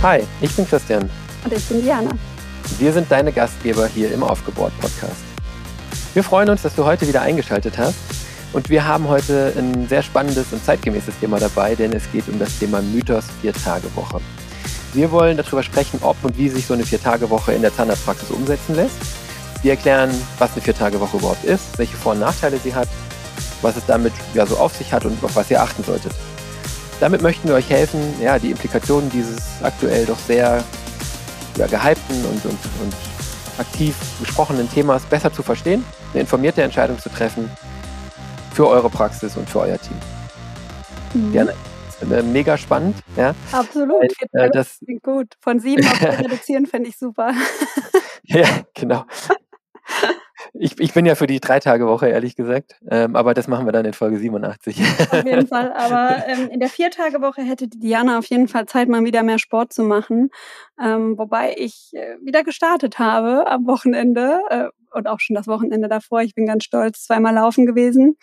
Hi, ich bin Christian. Und ich bin Diana. Wir sind deine Gastgeber hier im Aufgebohrt Podcast. Wir freuen uns, dass du heute wieder eingeschaltet hast. Und wir haben heute ein sehr spannendes und zeitgemäßes Thema dabei, denn es geht um das Thema Mythos Vier-Tage-Woche. Wir wollen darüber sprechen, ob und wie sich so eine Vier-Tage-Woche in der Zahnarztpraxis umsetzen lässt. Wir erklären, was eine Vier-Tage-Woche überhaupt ist, welche Vor- und Nachteile sie hat, was es damit ja, so auf sich hat und auf was ihr achten solltet. Damit möchten wir euch helfen, ja, die Implikationen dieses aktuell doch sehr ja, gehypten und, und, und aktiv besprochenen Themas besser zu verstehen, eine informierte Entscheidung zu treffen für eure Praxis und für euer Team. Mhm. Gerne. Äh, mega spannend. Ja. Absolut. Weil, äh, das klingt gut. Von sieben auf reduzieren fände ich super. ja, genau. Ich, ich bin ja für die Drei-Tage-Woche, ehrlich gesagt. Ähm, aber das machen wir dann in Folge 87. Auf jeden Fall. Aber ähm, in der Vier-Tage-Woche hätte Diana auf jeden Fall Zeit, mal wieder mehr Sport zu machen. Ähm, wobei ich äh, wieder gestartet habe am Wochenende äh, und auch schon das Wochenende davor. Ich bin ganz stolz, zweimal laufen gewesen.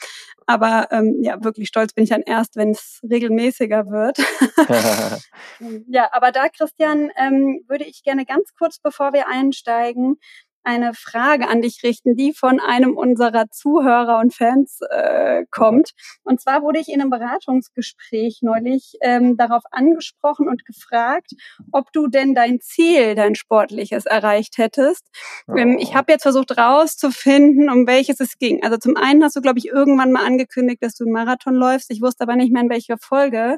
Aber ähm, ja, wirklich stolz bin ich dann erst, wenn es regelmäßiger wird. ja, aber da, Christian, ähm, würde ich gerne ganz kurz, bevor wir einsteigen, eine Frage an dich richten, die von einem unserer Zuhörer und Fans äh, kommt. Und zwar wurde ich in einem Beratungsgespräch neulich ähm, darauf angesprochen und gefragt, ob du denn dein Ziel, dein sportliches, erreicht hättest. Ähm, ich oh. habe jetzt versucht rauszufinden, um welches es ging. Also zum einen hast du, glaube ich, irgendwann mal angekündigt, dass du einen Marathon läufst. Ich wusste aber nicht mehr, in welcher Folge.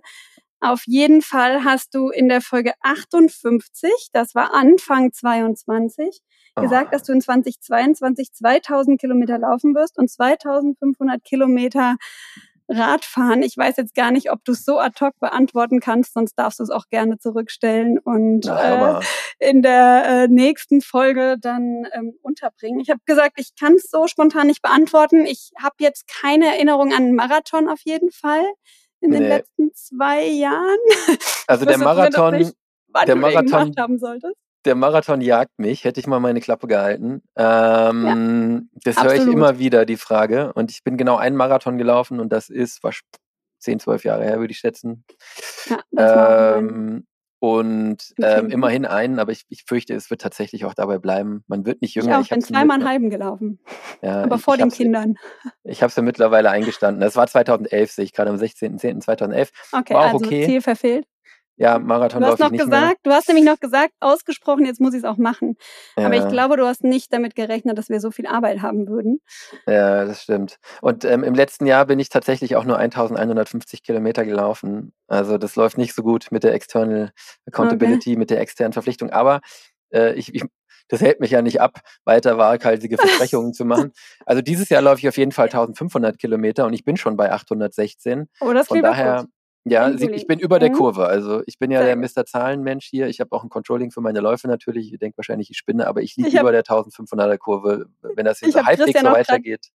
Auf jeden Fall hast du in der Folge 58, das war Anfang 22, gesagt, dass du in 2022 2000 Kilometer laufen wirst und 2500 Kilometer Radfahren. Ich weiß jetzt gar nicht, ob du es so ad hoc beantworten kannst, sonst darfst du es auch gerne zurückstellen und äh, in der äh, nächsten Folge dann ähm, unterbringen. Ich habe gesagt, ich kann es so spontan nicht beantworten. Ich habe jetzt keine Erinnerung an einen Marathon auf jeden Fall in nee. den letzten zwei Jahren. Also der Marathon, nicht, der Marathon haben solltest der Marathon jagt mich, hätte ich mal meine Klappe gehalten. Ähm, ja, das höre ich immer wieder, die Frage. Und ich bin genau einen Marathon gelaufen und das ist was, 10, 12 Jahre her, würde ich schätzen. Ja, ähm, und ähm, immerhin einen, aber ich, ich fürchte, es wird tatsächlich auch dabei bleiben. Man wird nicht jünger. Ich, auch, ich bin zweimal einen halben gelaufen. Ja, aber ich, vor ich den Kindern. Ich habe es ja mittlerweile eingestanden. Das war 2011, sehe ich gerade am 16.10.2011. Okay, war auch also okay. Ziel verfehlt. Ja, Marathon Du hast noch nicht gesagt, mehr. du hast nämlich noch gesagt, ausgesprochen, jetzt muss ich es auch machen. Ja. Aber ich glaube, du hast nicht damit gerechnet, dass wir so viel Arbeit haben würden. Ja, das stimmt. Und ähm, im letzten Jahr bin ich tatsächlich auch nur 1150 Kilometer gelaufen. Also das läuft nicht so gut mit der External Accountability, okay. mit der externen Verpflichtung. Aber äh, ich, ich, das hält mich ja nicht ab, weiter waghalsige Versprechungen zu machen. Also dieses Jahr laufe ich auf jeden Fall 1500 Kilometer und ich bin schon bei 816. Oh, das Von daher, gut. Ja, ich bin über der mhm. Kurve. Also ich bin ja Sehr der Mr. Zahlenmensch hier. Ich habe auch ein Controlling für meine Läufe natürlich. Ihr denkt wahrscheinlich, ich spinne, aber ich liege über der 1500er Kurve, wenn das jetzt so halbwegs so weitergeht.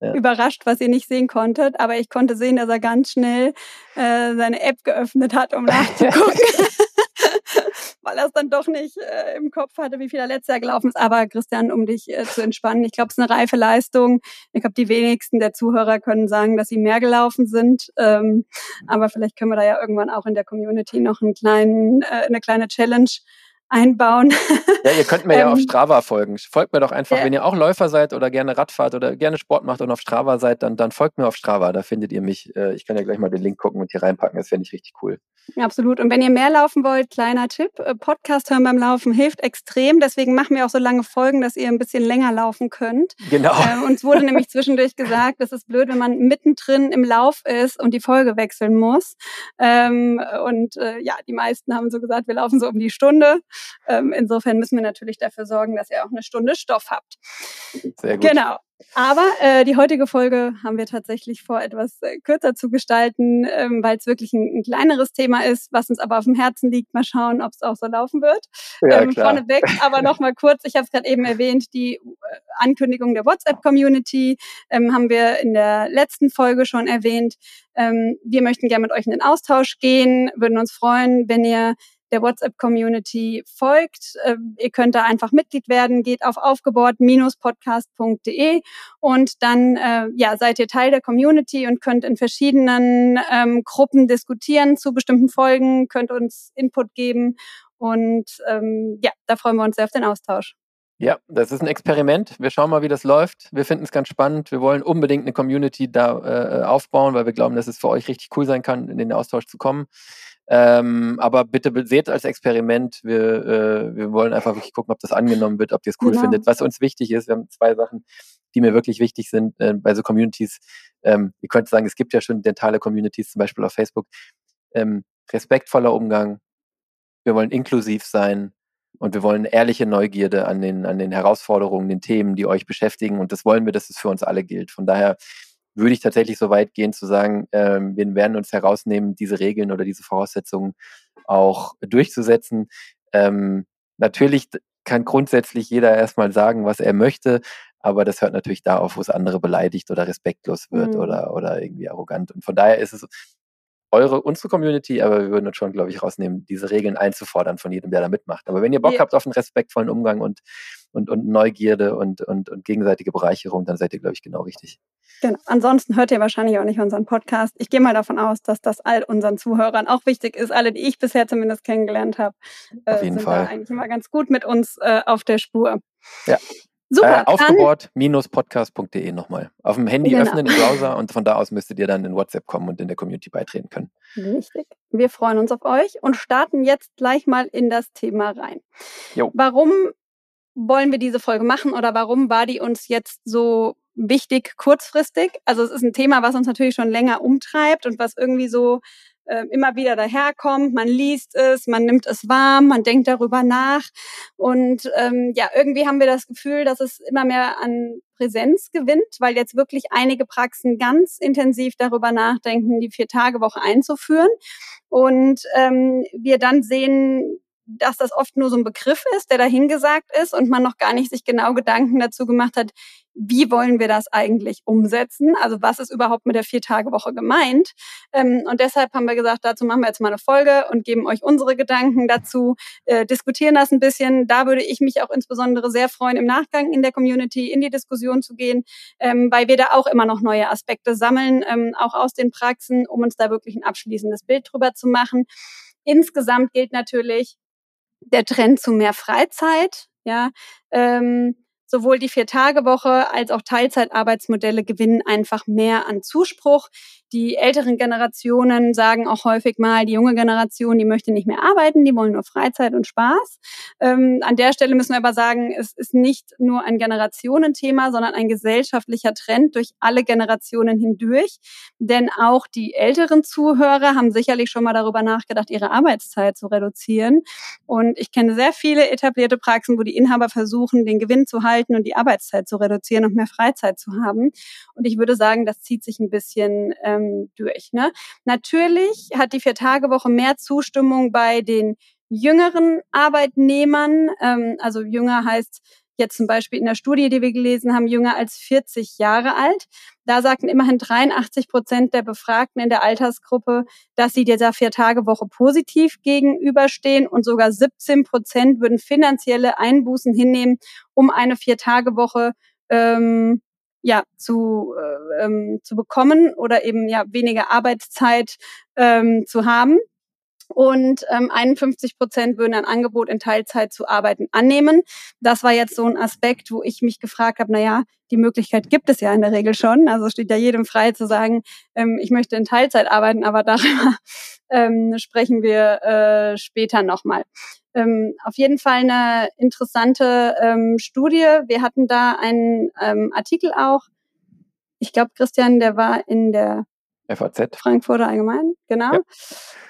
Ja. Überrascht, was ihr nicht sehen konntet, aber ich konnte sehen, dass er ganz schnell äh, seine App geöffnet hat, um nachzugucken. Weil er es dann doch nicht äh, im Kopf hatte, wie viel er letztes Jahr gelaufen ist. Aber Christian, um dich äh, zu entspannen, ich glaube, es ist eine reife Leistung. Ich glaube, die wenigsten der Zuhörer können sagen, dass sie mehr gelaufen sind. Ähm, aber vielleicht können wir da ja irgendwann auch in der Community noch einen kleinen, äh, eine kleine Challenge einbauen. Ja, ihr könnt mir ja auf ähm, Strava folgen. Folgt mir doch einfach, ja. wenn ihr auch Läufer seid oder gerne Radfahrt oder gerne Sport macht und auf Strava seid, dann, dann folgt mir auf Strava. Da findet ihr mich. Äh, ich kann ja gleich mal den Link gucken und hier reinpacken. Das fände ich richtig cool. Absolut. Und wenn ihr mehr laufen wollt, kleiner Tipp, äh, Podcast hören beim Laufen hilft extrem. Deswegen machen wir auch so lange Folgen, dass ihr ein bisschen länger laufen könnt. Genau. Äh, uns wurde nämlich zwischendurch gesagt, das ist blöd, wenn man mittendrin im Lauf ist und die Folge wechseln muss. Ähm, und äh, ja, die meisten haben so gesagt, wir laufen so um die Stunde. Ähm, insofern müssen wir natürlich dafür sorgen, dass ihr auch eine Stunde Stoff habt. Sehr gut. Genau. Aber äh, die heutige Folge haben wir tatsächlich vor, etwas äh, kürzer zu gestalten, ähm, weil es wirklich ein, ein, kleineres Thema ist, was uns aber auf dem Herzen liegt. Mal schauen, ob es auch so laufen wird. Ja, ähm, klar. Vorneweg, aber nochmal kurz, ich habe es gerade eben erwähnt, die äh, Ankündigung der WhatsApp-Community ähm, haben wir in der letzten Folge schon erwähnt. Ähm, wir möchten gerne mit euch in den Austausch gehen, würden uns freuen, wenn ihr der WhatsApp-Community folgt. Ähm, ihr könnt da einfach Mitglied werden, geht auf aufgebaut-podcast.de und dann äh, ja, seid ihr Teil der Community und könnt in verschiedenen ähm, Gruppen diskutieren zu bestimmten Folgen, könnt uns Input geben Und ähm, ja, da freuen wir uns sehr auf den Austausch. Ja, das ist ein Experiment. Wir schauen mal, wie das läuft. Wir finden es ganz spannend. Wir wollen unbedingt eine Community da äh, aufbauen, weil wir glauben, dass es für euch richtig cool sein kann, in den Austausch zu kommen. Ähm, aber bitte seht als Experiment. Wir, äh, wir wollen einfach wirklich gucken, ob das angenommen wird, ob ihr es cool genau. findet. Was uns wichtig ist, wir haben zwei Sachen, die mir wirklich wichtig sind äh, bei so Communities. Ähm, ihr könnt sagen, es gibt ja schon dentale Communities, zum Beispiel auf Facebook. Ähm, respektvoller Umgang. Wir wollen inklusiv sein und wir wollen ehrliche Neugierde an den, an den Herausforderungen, den Themen, die euch beschäftigen. Und das wollen wir, dass es für uns alle gilt. Von daher würde ich tatsächlich so weit gehen zu sagen, ähm, wir werden uns herausnehmen, diese Regeln oder diese Voraussetzungen auch durchzusetzen. Ähm, natürlich kann grundsätzlich jeder erstmal sagen, was er möchte, aber das hört natürlich da auf, wo es andere beleidigt oder respektlos wird mhm. oder, oder irgendwie arrogant. Und von daher ist es eure, unsere Community, aber wir würden uns schon, glaube ich, rausnehmen, diese Regeln einzufordern von jedem, der da mitmacht. Aber wenn ihr Bock ja. habt auf einen respektvollen Umgang und, und, und Neugierde und, und, und gegenseitige Bereicherung, dann seid ihr, glaube ich, genau richtig. Genau. Ansonsten hört ihr wahrscheinlich auch nicht unseren Podcast. Ich gehe mal davon aus, dass das all unseren Zuhörern auch wichtig ist. Alle, die ich bisher zumindest kennengelernt habe, äh, sind Fall. da eigentlich immer ganz gut mit uns äh, auf der Spur. Ja. Super. Äh, aufgebohrt-podcast.de nochmal. Auf dem Handy genau. öffnen im Browser und von da aus müsstet ihr dann in WhatsApp kommen und in der Community beitreten können. Richtig. Wir freuen uns auf euch und starten jetzt gleich mal in das Thema rein. Jo. Warum wollen wir diese Folge machen oder warum war die uns jetzt so wichtig kurzfristig? Also es ist ein Thema, was uns natürlich schon länger umtreibt und was irgendwie so äh, immer wieder daherkommt. Man liest es, man nimmt es warm, man denkt darüber nach. Und ähm, ja, irgendwie haben wir das Gefühl, dass es immer mehr an Präsenz gewinnt, weil jetzt wirklich einige Praxen ganz intensiv darüber nachdenken, die Vier-Tage-Woche einzuführen. Und ähm, wir dann sehen, dass das oft nur so ein Begriff ist, der dahingesagt ist und man noch gar nicht sich genau Gedanken dazu gemacht hat, wie wollen wir das eigentlich umsetzen? Also was ist überhaupt mit der Vier-Tage-Woche gemeint? Ähm, und deshalb haben wir gesagt, dazu machen wir jetzt mal eine Folge und geben euch unsere Gedanken dazu, äh, diskutieren das ein bisschen. Da würde ich mich auch insbesondere sehr freuen, im Nachgang in der Community in die Diskussion zu gehen, ähm, weil wir da auch immer noch neue Aspekte sammeln, ähm, auch aus den Praxen, um uns da wirklich ein abschließendes Bild drüber zu machen. Insgesamt gilt natürlich der Trend zu mehr Freizeit. Ja, ähm, Sowohl die Vier-Tage-Woche als auch Teilzeitarbeitsmodelle gewinnen einfach mehr an Zuspruch. Die älteren Generationen sagen auch häufig mal, die junge Generation, die möchte nicht mehr arbeiten, die wollen nur Freizeit und Spaß. Ähm, an der Stelle müssen wir aber sagen, es ist nicht nur ein Generationenthema, sondern ein gesellschaftlicher Trend durch alle Generationen hindurch. Denn auch die älteren Zuhörer haben sicherlich schon mal darüber nachgedacht, ihre Arbeitszeit zu reduzieren. Und ich kenne sehr viele etablierte Praxen, wo die Inhaber versuchen, den Gewinn zu halten halten und die Arbeitszeit zu reduzieren und mehr Freizeit zu haben. Und ich würde sagen, das zieht sich ein bisschen ähm, durch. Ne? Natürlich hat die Vier-Tage-Woche mehr Zustimmung bei den jüngeren Arbeitnehmern. Ähm, also jünger heißt jetzt zum Beispiel in der Studie, die wir gelesen haben, jünger als 40 Jahre alt. Da sagten immerhin 83 Prozent der Befragten in der Altersgruppe, dass sie dieser Vier-Tage-Woche positiv gegenüberstehen und sogar 17 Prozent würden finanzielle Einbußen hinnehmen, um eine Vier-Tage-Woche ähm, ja, zu, äh, ähm, zu bekommen oder eben ja weniger Arbeitszeit ähm, zu haben und ähm, 51 Prozent würden ein Angebot in Teilzeit zu arbeiten annehmen. Das war jetzt so ein Aspekt, wo ich mich gefragt habe, na ja, die Möglichkeit gibt es ja in der Regel schon. Also steht ja jedem frei zu sagen, ähm, ich möchte in Teilzeit arbeiten, aber darüber ähm, sprechen wir äh, später nochmal. Ähm, auf jeden Fall eine interessante ähm, Studie. Wir hatten da einen ähm, Artikel auch. Ich glaube, Christian, der war in der FAZ. Frankfurter Allgemein, genau. Ja.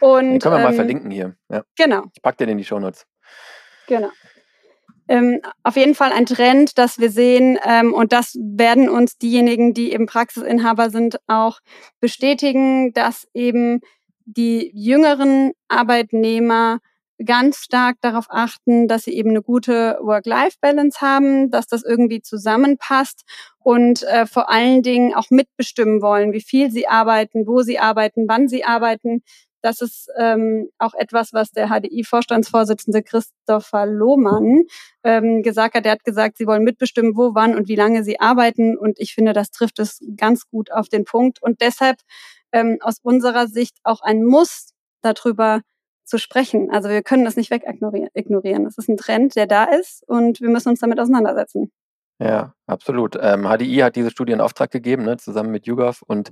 Und, den können wir ähm, mal verlinken hier. Ja. Genau. Ich packe den in die Shownotes. Genau. Ähm, auf jeden Fall ein Trend, dass wir sehen, ähm, und das werden uns diejenigen, die eben Praxisinhaber sind, auch bestätigen, dass eben die jüngeren Arbeitnehmer ganz stark darauf achten, dass sie eben eine gute Work-Life-Balance haben, dass das irgendwie zusammenpasst und äh, vor allen Dingen auch mitbestimmen wollen, wie viel sie arbeiten, wo sie arbeiten, wann sie arbeiten. Das ist ähm, auch etwas, was der HDI-Vorstandsvorsitzende Christopher Lohmann ähm, gesagt hat. Er hat gesagt, sie wollen mitbestimmen, wo, wann und wie lange sie arbeiten. Und ich finde, das trifft es ganz gut auf den Punkt. Und deshalb ähm, aus unserer Sicht auch ein Muss darüber zu sprechen. Also wir können das nicht wegignorieren. Das ist ein Trend, der da ist und wir müssen uns damit auseinandersetzen. Ja, absolut. Ähm, HDI hat diese Studie in Auftrag gegeben, ne, zusammen mit YouGov. Und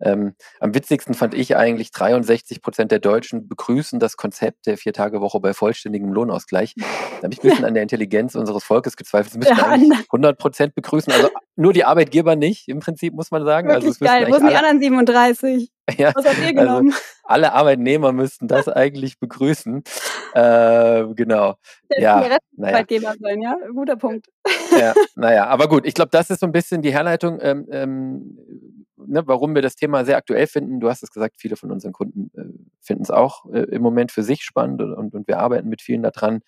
ähm, am witzigsten fand ich eigentlich, 63 Prozent der Deutschen begrüßen das Konzept der Vier-Tage-Woche bei vollständigem Lohnausgleich. Da habe ich ein bisschen an der Intelligenz unseres Volkes gezweifelt. Sie müssen ja, eigentlich 100 Prozent begrüßen. Also nur die Arbeitgeber nicht, im Prinzip, muss man sagen. Wirklich also geil. Wo sind die anderen 37? Ja, Was habt ihr also genommen? Also alle Arbeitnehmer müssten das eigentlich begrüßen. Äh, genau. Der ja, Arbeitgeber sein, ja? Guter Punkt. Ja, naja, aber gut, ich glaube, das ist so ein bisschen die Herleitung, ähm, ähm, ne, warum wir das Thema sehr aktuell finden. Du hast es gesagt, viele von unseren Kunden äh, finden es auch äh, im Moment für sich spannend und, und wir arbeiten mit vielen daran,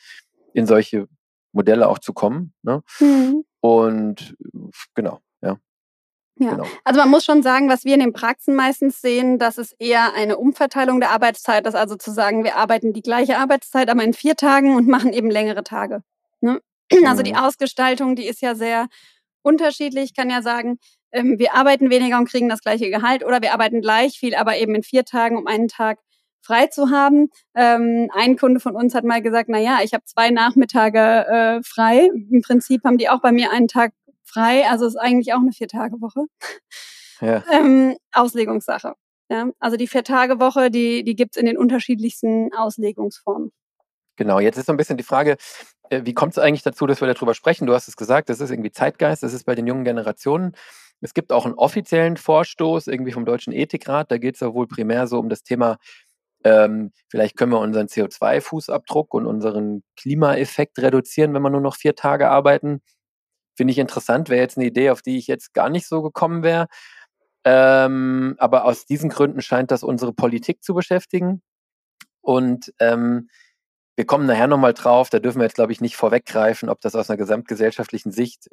in solche Modelle auch zu kommen. Ne? Mhm. Und genau, ja. Genau. also man muss schon sagen, was wir in den Praxen meistens sehen, dass es eher eine Umverteilung der Arbeitszeit ist. Also zu sagen, wir arbeiten die gleiche Arbeitszeit, aber in vier Tagen und machen eben längere Tage. Ne? Also die mhm. Ausgestaltung, die ist ja sehr unterschiedlich. Ich kann ja sagen, ähm, wir arbeiten weniger und kriegen das gleiche Gehalt oder wir arbeiten gleich viel, aber eben in vier Tagen, um einen Tag frei zu haben. Ähm, ein Kunde von uns hat mal gesagt, na ja, ich habe zwei Nachmittage äh, frei. Im Prinzip haben die auch bei mir einen Tag frei. Also ist eigentlich auch eine Vier-Tage-Woche. Ja. ähm, Auslegungssache. Ja, also die Vier-Tage-Woche, die, die gibt's in den unterschiedlichsten Auslegungsformen. Genau, jetzt ist so ein bisschen die Frage, äh, wie kommt es eigentlich dazu, dass wir darüber sprechen? Du hast es gesagt, das ist irgendwie Zeitgeist, das ist bei den jungen Generationen. Es gibt auch einen offiziellen Vorstoß irgendwie vom Deutschen Ethikrat, da geht es ja wohl primär so um das Thema, ähm, vielleicht können wir unseren CO2-Fußabdruck und unseren Klimaeffekt reduzieren, wenn wir nur noch vier Tage arbeiten. Finde ich interessant, wäre jetzt eine Idee, auf die ich jetzt gar nicht so gekommen wäre. Ähm, aber aus diesen Gründen scheint das unsere Politik zu beschäftigen. Und ähm, wir kommen nachher nochmal drauf, da dürfen wir jetzt, glaube ich, nicht vorweggreifen, ob das aus einer gesamtgesellschaftlichen Sicht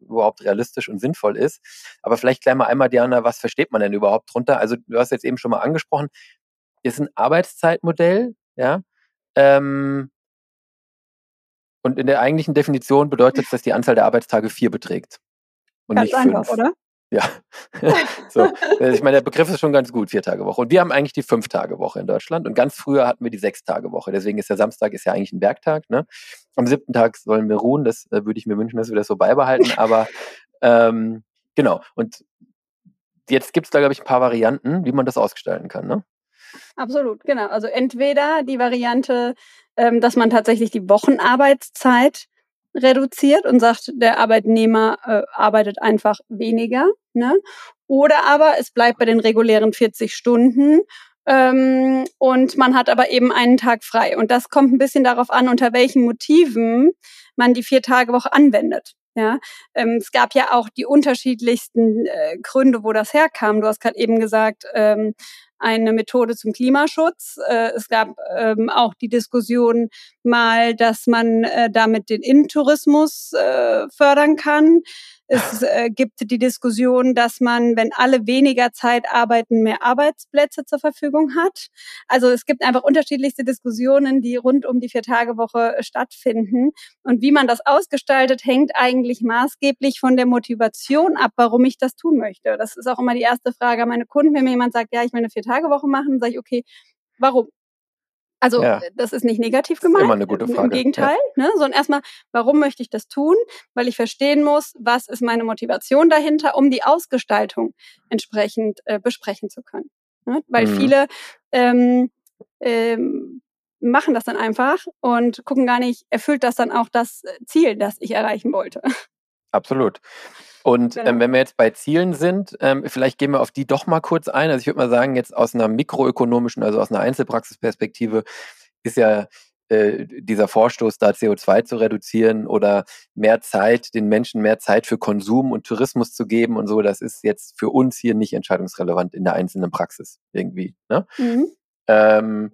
überhaupt realistisch und sinnvoll ist. Aber vielleicht gleich mal einmal, Diana, was versteht man denn überhaupt drunter? Also du hast jetzt eben schon mal angesprochen, ist ein Arbeitszeitmodell, ja. Ähm, und in der eigentlichen Definition bedeutet es, dass die Anzahl der Arbeitstage vier beträgt. Und Ganz nicht einfach, fünf. oder? Ja. so. Ich meine, der Begriff ist schon ganz gut, vier Tage Woche. Und wir haben eigentlich die fünf Tage Woche in Deutschland. Und ganz früher hatten wir die sechs Tage Woche. Deswegen ist der Samstag ist ja eigentlich ein Werktag. Ne? Am siebten Tag sollen wir ruhen. Das äh, würde ich mir wünschen, dass wir das so beibehalten. Aber ähm, genau. Und jetzt gibt es da, glaube ich, ein paar Varianten, wie man das ausgestalten kann. Ne? Absolut, genau. Also entweder die Variante, ähm, dass man tatsächlich die Wochenarbeitszeit reduziert und sagt, der Arbeitnehmer äh, arbeitet einfach weniger. Ne? Oder aber es bleibt bei den regulären 40 Stunden ähm, und man hat aber eben einen Tag frei. Und das kommt ein bisschen darauf an, unter welchen Motiven man die Vier-Tage-Woche anwendet. Ja, ähm, es gab ja auch die unterschiedlichsten äh, Gründe, wo das herkam. Du hast gerade eben gesagt, ähm, eine Methode zum Klimaschutz. Äh, es gab ähm, auch die Diskussion mal, dass man äh, damit den Innentourismus äh, fördern kann. Es äh, gibt die Diskussion, dass man, wenn alle weniger Zeit arbeiten, mehr Arbeitsplätze zur Verfügung hat. Also es gibt einfach unterschiedlichste Diskussionen, die rund um die Vier-Tage-Woche stattfinden. Und wie man das ausgestaltet, hängt eigentlich maßgeblich von der Motivation ab, warum ich das tun möchte. Das ist auch immer die erste Frage an meine Kunden. Wenn mir jemand sagt, ja, ich will eine Vier-Tage-Woche machen, sage ich, okay, warum? Also ja. das ist nicht negativ gemeint. Ist immer eine gute Frage. Im Gegenteil, ja. ne? sondern erstmal, warum möchte ich das tun? Weil ich verstehen muss, was ist meine Motivation dahinter, um die Ausgestaltung entsprechend äh, besprechen zu können. Ne? Weil mhm. viele ähm, ähm, machen das dann einfach und gucken gar nicht, erfüllt das dann auch das Ziel, das ich erreichen wollte. Absolut. Und genau. ähm, wenn wir jetzt bei Zielen sind, ähm, vielleicht gehen wir auf die doch mal kurz ein. Also ich würde mal sagen, jetzt aus einer mikroökonomischen, also aus einer Einzelpraxisperspektive, ist ja äh, dieser Vorstoß, da CO2 zu reduzieren oder mehr Zeit, den Menschen mehr Zeit für Konsum und Tourismus zu geben und so, das ist jetzt für uns hier nicht entscheidungsrelevant in der einzelnen Praxis irgendwie. Ne? Mhm. Ähm,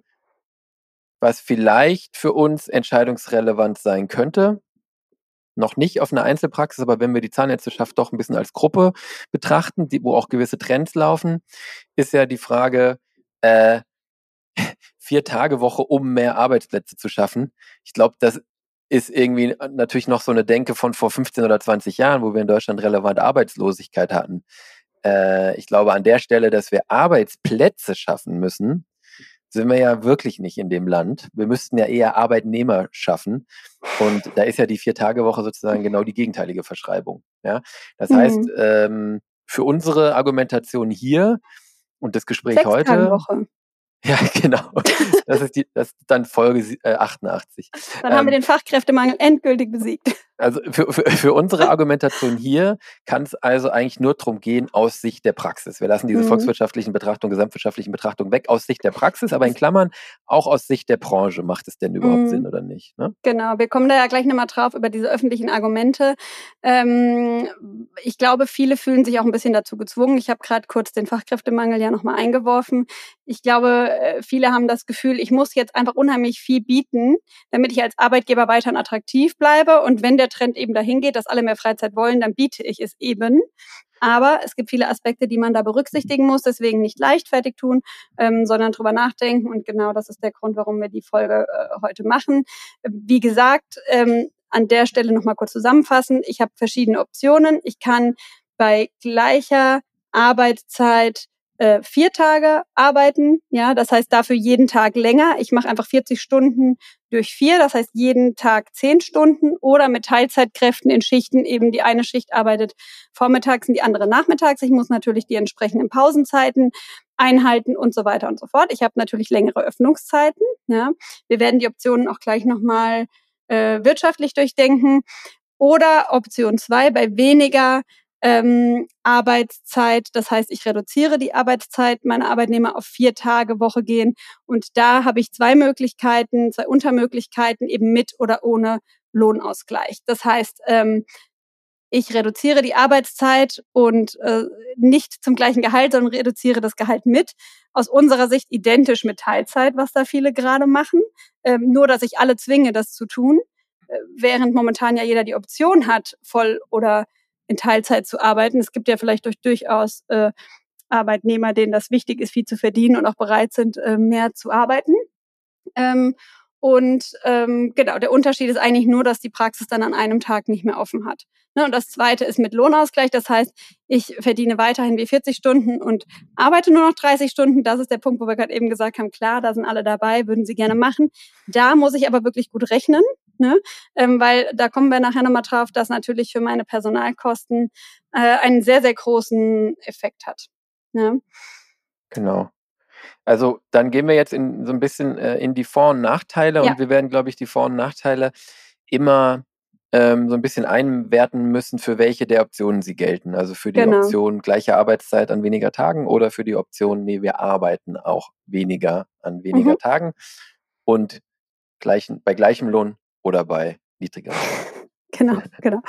was vielleicht für uns entscheidungsrelevant sein könnte, noch nicht auf einer Einzelpraxis, aber wenn wir die Zahnärzteschaft doch ein bisschen als Gruppe betrachten, die, wo auch gewisse Trends laufen, ist ja die Frage, äh, vier Tage Woche, um mehr Arbeitsplätze zu schaffen. Ich glaube, das ist irgendwie natürlich noch so eine Denke von vor 15 oder 20 Jahren, wo wir in Deutschland relevante Arbeitslosigkeit hatten. Äh, ich glaube an der Stelle, dass wir Arbeitsplätze schaffen müssen, sind wir ja wirklich nicht in dem Land. Wir müssten ja eher Arbeitnehmer schaffen. Und da ist ja die Vier-Tage-Woche sozusagen genau die gegenteilige Verschreibung. Ja? Das mhm. heißt, ähm, für unsere Argumentation hier und das Gespräch heute. Woche. Ja, genau. Das ist, die, das ist dann Folge äh, 88. Dann ähm, haben wir ähm, den Fachkräftemangel endgültig besiegt. Also für, für, für unsere Argumentation hier kann es also eigentlich nur darum gehen, aus Sicht der Praxis. Wir lassen diese mhm. volkswirtschaftlichen Betrachtungen, gesamtwirtschaftlichen Betrachtungen weg, aus Sicht der Praxis, aber in Klammern auch aus Sicht der Branche. Macht es denn überhaupt mhm. Sinn oder nicht? Ne? Genau, wir kommen da ja gleich nochmal drauf über diese öffentlichen Argumente. Ähm, ich glaube, viele fühlen sich auch ein bisschen dazu gezwungen. Ich habe gerade kurz den Fachkräftemangel ja nochmal eingeworfen. Ich glaube, äh, viele haben das Gefühl, ich muss jetzt einfach unheimlich viel bieten, damit ich als Arbeitgeber weiterhin attraktiv bleibe. Und wenn der Trend eben dahin geht, dass alle mehr Freizeit wollen, dann biete ich es eben. Aber es gibt viele Aspekte, die man da berücksichtigen muss, deswegen nicht leichtfertig tun, ähm, sondern drüber nachdenken. Und genau das ist der Grund, warum wir die Folge äh, heute machen. Wie gesagt, ähm, an der Stelle nochmal kurz zusammenfassen. Ich habe verschiedene Optionen. Ich kann bei gleicher Arbeitszeit äh, vier Tage arbeiten. Ja, das heißt dafür jeden Tag länger. Ich mache einfach 40 Stunden durch vier, das heißt jeden Tag zehn Stunden oder mit Teilzeitkräften in Schichten eben die eine Schicht arbeitet vormittags und die andere nachmittags. Ich muss natürlich die entsprechenden Pausenzeiten einhalten und so weiter und so fort. Ich habe natürlich längere Öffnungszeiten. Ja, wir werden die Optionen auch gleich nochmal äh, wirtschaftlich durchdenken. Oder Option zwei bei weniger ähm, Arbeitszeit. Das heißt, ich reduziere die Arbeitszeit meiner Arbeitnehmer auf vier Tage Woche gehen. Und da habe ich zwei Möglichkeiten, zwei Untermöglichkeiten, eben mit oder ohne Lohnausgleich. Das heißt, ähm, ich reduziere die Arbeitszeit und äh, nicht zum gleichen Gehalt, sondern reduziere das Gehalt mit. Aus unserer Sicht identisch mit Teilzeit, was da viele gerade machen. Ähm, nur, dass ich alle zwinge, das zu tun. Äh, während momentan ja jeder die Option hat, voll oder in Teilzeit zu arbeiten. Es gibt ja vielleicht durch, durchaus äh, Arbeitnehmer, denen das wichtig ist, viel zu verdienen und auch bereit sind, äh, mehr zu arbeiten. Ähm, und ähm, genau, der Unterschied ist eigentlich nur, dass die Praxis dann an einem Tag nicht mehr offen hat. Ne, und das Zweite ist mit Lohnausgleich. Das heißt, ich verdiene weiterhin wie 40 Stunden und arbeite nur noch 30 Stunden. Das ist der Punkt, wo wir gerade eben gesagt haben, klar, da sind alle dabei, würden sie gerne machen. Da muss ich aber wirklich gut rechnen ne? Ähm, weil da kommen wir nachher nochmal drauf, dass natürlich für meine Personalkosten äh, einen sehr, sehr großen Effekt hat. Ne? Genau. Also dann gehen wir jetzt in, so ein bisschen äh, in die Vor- und Nachteile ja. und wir werden, glaube ich, die Vor- und Nachteile immer ähm, so ein bisschen einwerten müssen, für welche der Optionen sie gelten. Also für die genau. Option gleiche Arbeitszeit an weniger Tagen oder für die Option, nee, wir arbeiten auch weniger an weniger mhm. Tagen und gleichen, bei gleichem Lohn oder bei niedriger Genau, genau.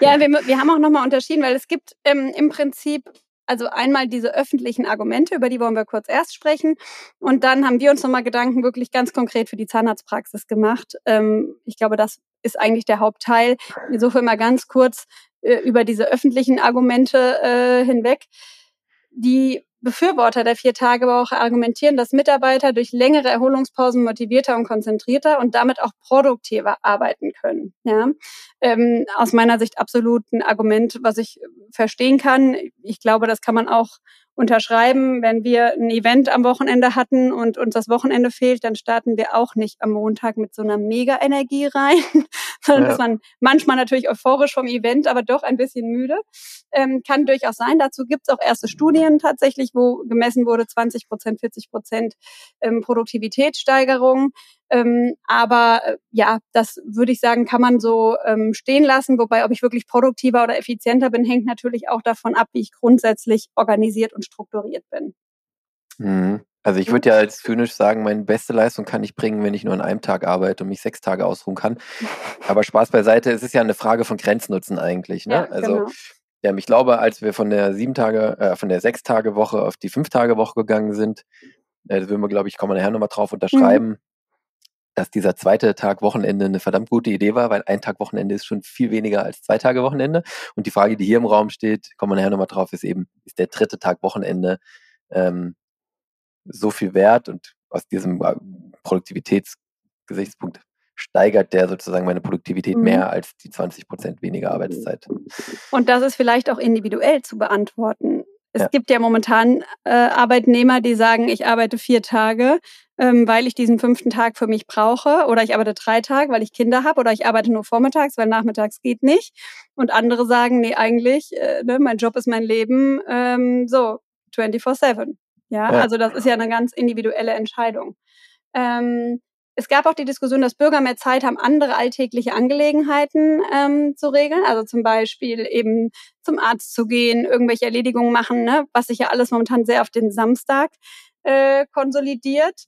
Ja, wir, wir haben auch nochmal unterschieden, weil es gibt ähm, im Prinzip also einmal diese öffentlichen Argumente, über die wollen wir kurz erst sprechen. Und dann haben wir uns nochmal Gedanken wirklich ganz konkret für die Zahnarztpraxis gemacht. Ähm, ich glaube, das ist eigentlich der Hauptteil. Insofern mal ganz kurz äh, über diese öffentlichen Argumente äh, hinweg. Die Befürworter der Vier-Tage-Woche argumentieren, dass Mitarbeiter durch längere Erholungspausen motivierter und konzentrierter und damit auch produktiver arbeiten können. Ja? Ähm, aus meiner Sicht absolut ein Argument, was ich verstehen kann. Ich glaube, das kann man auch unterschreiben. Wenn wir ein Event am Wochenende hatten und uns das Wochenende fehlt, dann starten wir auch nicht am Montag mit so einer Mega-Energie rein, sondern ja. ist man manchmal natürlich euphorisch vom Event, aber doch ein bisschen müde. Ähm, kann durchaus sein. Dazu gibt es auch erste Studien tatsächlich, wo gemessen wurde 20 Prozent, 40 Prozent ähm, Produktivitätssteigerung. Ähm, aber äh, ja, das würde ich sagen, kann man so ähm, stehen lassen. Wobei, ob ich wirklich produktiver oder effizienter bin, hängt natürlich auch davon ab, wie ich grundsätzlich organisiert und strukturiert bin. Mhm. Also ich würde ja als zynisch sagen, meine beste Leistung kann ich bringen, wenn ich nur an einem Tag arbeite und mich sechs Tage ausruhen kann. Aber Spaß beiseite, es ist ja eine Frage von Grenznutzen eigentlich. Ne? Ja, also genau. ja, ich glaube, als wir von der sieben Tage, äh, von der sechs Tage Woche auf die fünf Tage Woche gegangen sind, äh, würden wir, glaube ich, kommen wir nachher nochmal drauf unterschreiben, mhm dass dieser zweite Tag Wochenende eine verdammt gute Idee war, weil ein Tag Wochenende ist schon viel weniger als zwei Tage Wochenende. Und die Frage, die hier im Raum steht, kommen wir nachher nochmal drauf, ist eben, ist der dritte Tag Wochenende ähm, so viel wert? Und aus diesem äh, Produktivitätsgesichtspunkt steigert der sozusagen meine Produktivität mhm. mehr als die 20 Prozent weniger Arbeitszeit. Und das ist vielleicht auch individuell zu beantworten Es ja. gibt ja momentan äh, Arbeitnehmer, die sagen, ich arbeite vier Tage, ähm, weil ich diesen fünften Tag für mich brauche, oder ich arbeite drei Tage, weil ich Kinder habe, oder ich arbeite nur vormittags, weil nachmittags geht nicht. Und andere sagen, nee, eigentlich, äh, ne, mein Job ist mein Leben, ähm, so 24/7. Ja? ja, also das ist ja eine ganz individuelle Entscheidung. Ähm, es gab auch die Diskussion, dass Bürger mehr Zeit haben, andere alltägliche Angelegenheiten ähm, zu regeln. Also zum Beispiel eben zum Arzt zu gehen, irgendwelche Erledigungen machen, ne? was sich ja alles momentan sehr auf den Samstag äh, konsolidiert.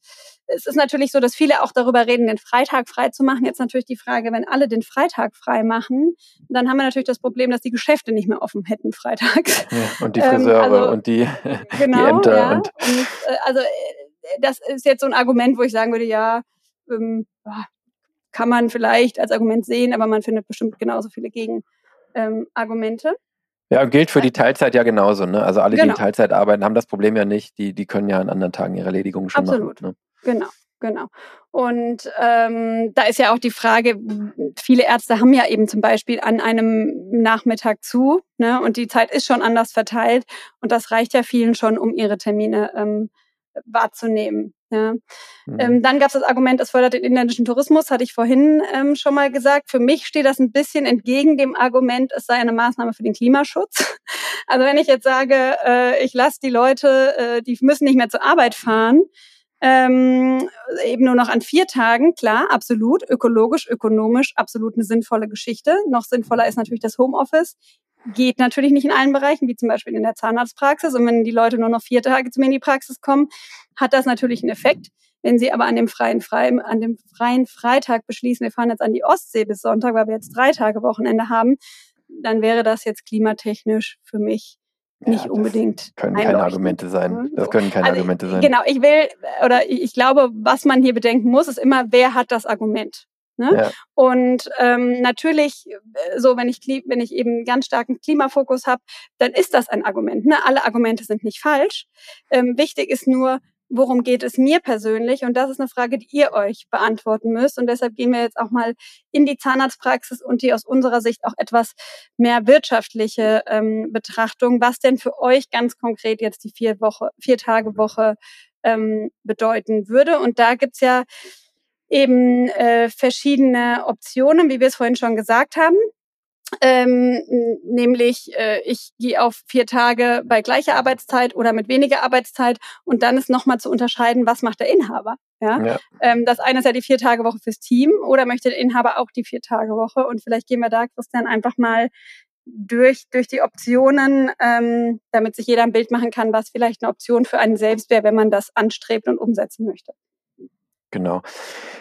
Es ist natürlich so, dass viele auch darüber reden, den Freitag frei zu machen. Jetzt natürlich die Frage, wenn alle den Freitag frei machen, dann haben wir natürlich das Problem, dass die Geschäfte nicht mehr offen hätten freitags. Ja, und die Friseure ähm, also, und die, genau, die Ämter. Ja, und, und äh, also äh, das ist jetzt so ein Argument, wo ich sagen würde, ja, ähm, kann man vielleicht als Argument sehen, aber man findet bestimmt genauso viele Gegenargumente. Ähm, ja, gilt für die Teilzeit ja genauso. Ne? Also alle, genau. die in genau. Teilzeit arbeiten, haben das Problem ja nicht. Die, die können ja an anderen Tagen ihre Erledigungen schon Absolut. machen. Ne? Genau. Genau. Und ähm, da ist ja auch die Frage, viele Ärzte haben ja eben zum Beispiel an einem Nachmittag zu, ne? Und die Zeit ist schon anders verteilt und das reicht ja vielen schon, um ihre Termine ähm, wahrzunehmen. Ja. Mhm. Ähm, dann gab es das Argument, es fördert den inländischen Tourismus, hatte ich vorhin ähm, schon mal gesagt. Für mich steht das ein bisschen entgegen dem Argument, es sei eine Maßnahme für den Klimaschutz. Also wenn ich jetzt sage, äh, ich lasse die Leute, äh, die müssen nicht mehr zur Arbeit fahren, ähm, eben nur noch an vier Tagen, klar, absolut, ökologisch, ökonomisch, absolut eine sinnvolle Geschichte. Noch sinnvoller ist natürlich das Homeoffice geht natürlich nicht in allen Bereichen, wie zum Beispiel in der Zahnarztpraxis. Und wenn die Leute nur noch vier Tage zu mir in die Praxis kommen, hat das natürlich einen Effekt. Wenn sie aber an dem freien, freien, an dem freien Freitag beschließen, wir fahren jetzt an die Ostsee bis Sonntag, weil wir jetzt drei Tage Wochenende haben, dann wäre das jetzt klimatechnisch für mich nicht ja, unbedingt. Können keine Argumente sein. Das können keine also, Argumente sein. Genau, ich will oder ich glaube, was man hier bedenken muss, ist immer, wer hat das Argument? Ne? Ja. Und ähm, natürlich, äh, so wenn ich wenn ich eben ganz starken Klimafokus habe, dann ist das ein Argument. Ne? Alle Argumente sind nicht falsch. Ähm, wichtig ist nur, worum geht es mir persönlich? Und das ist eine Frage, die ihr euch beantworten müsst. Und deshalb gehen wir jetzt auch mal in die Zahnarztpraxis und die aus unserer Sicht auch etwas mehr wirtschaftliche ähm, Betrachtung, was denn für euch ganz konkret jetzt die vier Woche, vier Tage Woche ähm, bedeuten würde. Und da gibt's ja eben äh, verschiedene Optionen, wie wir es vorhin schon gesagt haben. Ähm, nämlich äh, ich gehe auf vier Tage bei gleicher Arbeitszeit oder mit weniger Arbeitszeit und dann ist nochmal zu unterscheiden, was macht der Inhaber. Ja? ja. Ähm, das eine ist ja die vier Tage Woche fürs Team oder möchte der Inhaber auch die vier Tage Woche und vielleicht gehen wir da Christian einfach mal durch durch die Optionen, ähm, damit sich jeder ein Bild machen kann, was vielleicht eine Option für einen selbst wäre, wenn man das anstrebt und umsetzen möchte. Genau.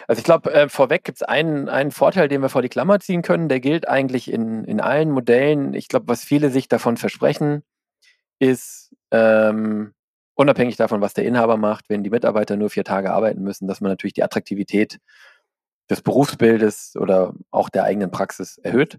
Also ich glaube, äh, vorweg gibt es einen, einen Vorteil, den wir vor die Klammer ziehen können. Der gilt eigentlich in, in allen Modellen. Ich glaube, was viele sich davon versprechen, ist ähm, unabhängig davon, was der Inhaber macht, wenn die Mitarbeiter nur vier Tage arbeiten müssen, dass man natürlich die Attraktivität des Berufsbildes oder auch der eigenen Praxis erhöht.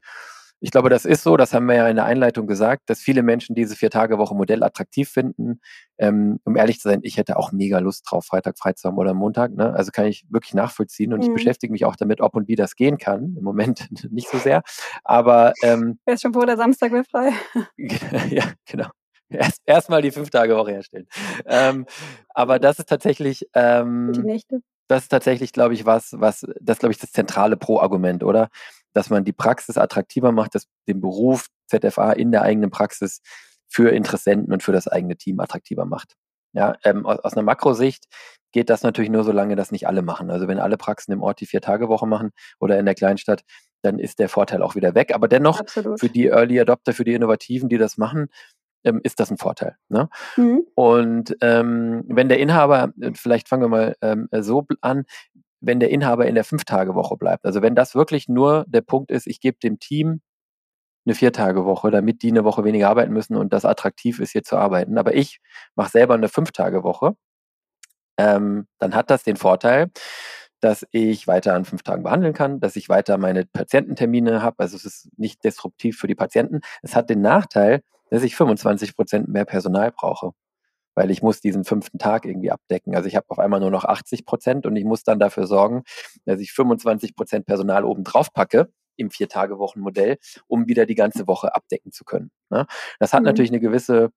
Ich glaube, das ist so, das haben wir ja in der Einleitung gesagt, dass viele Menschen diese Vier-Tage-Woche-Modell attraktiv finden. Ähm, um ehrlich zu sein, ich hätte auch mega Lust drauf, Freitag frei zu haben oder Montag. Ne? Also kann ich wirklich nachvollziehen und mhm. ich beschäftige mich auch damit, ob und wie das gehen kann. Im Moment nicht so sehr. Aber ähm, ist schon vor der Samstag wäre frei? ja, genau. Erst erstmal die fünf Tage Woche herstellen. ähm, aber das ist tatsächlich ähm, die Nächte. Das ist tatsächlich, glaube ich, was, was, das glaube ich das zentrale Pro-Argument, oder? Dass man die Praxis attraktiver macht, dass den Beruf ZFA in der eigenen Praxis für Interessenten und für das eigene Team attraktiver macht. Ja, ähm, aus, aus einer Makrosicht geht das natürlich nur so lange, dass nicht alle machen. Also wenn alle Praxen im Ort die Vier-Tage-Woche machen oder in der Kleinstadt, dann ist der Vorteil auch wieder weg. Aber dennoch Absolut. für die Early Adopter, für die Innovativen, die das machen, ähm, ist das ein Vorteil. Ne? Mhm. Und ähm, wenn der Inhaber, äh, vielleicht fangen wir mal ähm, so an, wenn der Inhaber in der Fünf-Tage-Woche bleibt. Also wenn das wirklich nur der Punkt ist, ich gebe dem Team eine Vier-Tage-Woche, damit die eine Woche weniger arbeiten müssen und das attraktiv ist, hier zu arbeiten. Aber ich mache selber eine Fünf-Tage-Woche. Ähm, dann hat das den Vorteil, dass ich weiter an fünf Tagen behandeln kann, dass ich weiter meine Patiententermine habe. Also es ist nicht disruptiv für die Patienten. Es hat den Nachteil, dass ich 25 Prozent mehr Personal brauche weil ich muss diesen fünften Tag irgendwie abdecken. Also ich habe auf einmal nur noch 80 Prozent und ich muss dann dafür sorgen, dass ich 25 Prozent Personal oben drauf packe im Vier-Tage-Wochen-Modell, um wieder die ganze Woche abdecken zu können. Ne? Das hat mhm. natürlich eine gewisse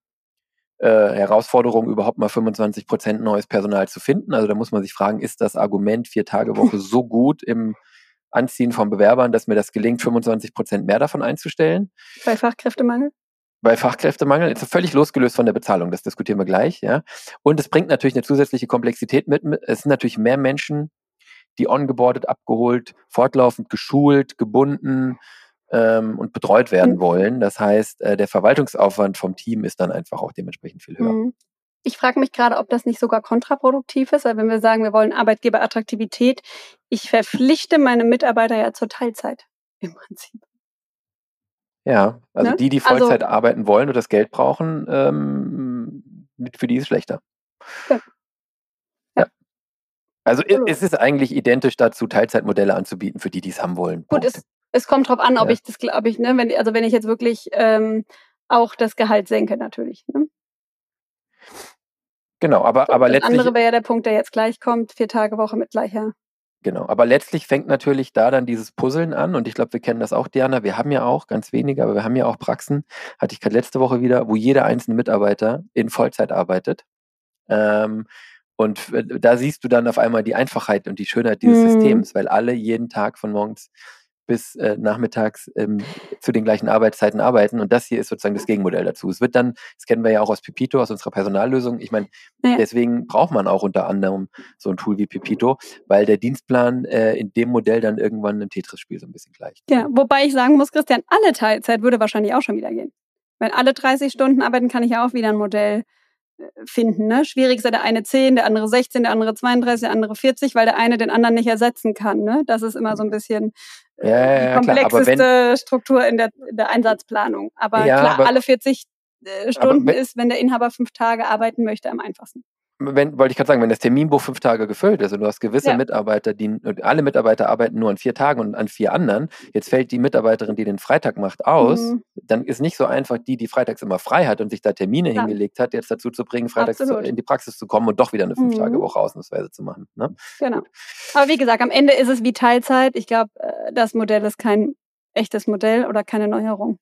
äh, Herausforderung, überhaupt mal 25 Prozent neues Personal zu finden. Also da muss man sich fragen, ist das Argument vier Tage Woche so gut im Anziehen von Bewerbern, dass mir das gelingt, 25 Prozent mehr davon einzustellen? Bei Fachkräftemangel? Bei Fachkräftemangel ist völlig losgelöst von der Bezahlung, das diskutieren wir gleich, ja. Und es bringt natürlich eine zusätzliche Komplexität mit. Es sind natürlich mehr Menschen, die ongeboardet, abgeholt, fortlaufend geschult, gebunden ähm, und betreut werden mhm. wollen. Das heißt, äh, der Verwaltungsaufwand vom Team ist dann einfach auch dementsprechend viel höher. Mhm. Ich frage mich gerade, ob das nicht sogar kontraproduktiv ist, weil wenn wir sagen, wir wollen Arbeitgeberattraktivität, ich verpflichte meine Mitarbeiter ja zur Teilzeit im Prinzip. Ja, also ne? die, die also Vollzeit also, arbeiten wollen und das Geld brauchen, ähm, für die ist es schlechter. Ja. ja. Also cool. es ist eigentlich identisch dazu, Teilzeitmodelle anzubieten für die, die es haben wollen. Gut, es, es kommt drauf an, ob ja. ich das, ob ich, ne, wenn, also wenn ich jetzt wirklich ähm, auch das Gehalt senke, natürlich. Ne? Genau, aber, aber das letztlich. Das andere wäre ja der Punkt, der jetzt gleich kommt, vier Tage Woche mit gleicher Genau, aber letztlich fängt natürlich da dann dieses Puzzeln an und ich glaube, wir kennen das auch, Diana. Wir haben ja auch ganz wenige, aber wir haben ja auch Praxen, hatte ich gerade letzte Woche wieder, wo jeder einzelne Mitarbeiter in Vollzeit arbeitet. Ähm, und äh, da siehst du dann auf einmal die Einfachheit und die Schönheit dieses mhm. Systems, weil alle jeden Tag von morgens bis äh, nachmittags ähm, zu den gleichen Arbeitszeiten arbeiten. Und das hier ist sozusagen das Gegenmodell dazu. Es wird dann, das kennen wir ja auch aus Pepito, aus unserer Personallösung. Ich meine, ja. deswegen braucht man auch unter anderem so ein Tool wie Pepito, weil der Dienstplan äh, in dem Modell dann irgendwann im Tetris-Spiel so ein bisschen gleicht. Ja, wobei ich sagen muss, Christian, alle Teilzeit würde wahrscheinlich auch schon wieder gehen. Wenn alle 30 Stunden arbeiten, kann ich ja auch wieder ein Modell finden. Ne? Schwierig ist ja der eine 10, der andere 16, der andere 32, der andere 40, weil der eine den anderen nicht ersetzen kann. Ne? Das ist immer so ein bisschen äh, ja, die komplexeste wenn, Struktur in der, in der Einsatzplanung. Aber ja, klar, aber, alle 40 äh, Stunden wenn, ist, wenn der Inhaber fünf Tage arbeiten möchte, am einfachsten wenn, wollte ich gerade sagen, wenn das Terminbuch fünf Tage gefüllt ist und du hast gewisse ja. Mitarbeiter, die alle Mitarbeiter arbeiten nur an vier Tagen und an vier anderen, jetzt fällt die Mitarbeiterin, die den Freitag macht, aus, mhm. dann ist nicht so einfach die, die freitags immer frei hat und sich da Termine ja. hingelegt hat, jetzt dazu zu bringen, freitags zu, in die Praxis zu kommen und doch wieder eine Fünf-Tage-Woche mhm. ausnahmsweise zu machen. Ne? Genau. Aber wie gesagt, am Ende ist es wie Teilzeit. Ich glaube, äh, das Modell ist kein echtes Modell oder keine Neuerung.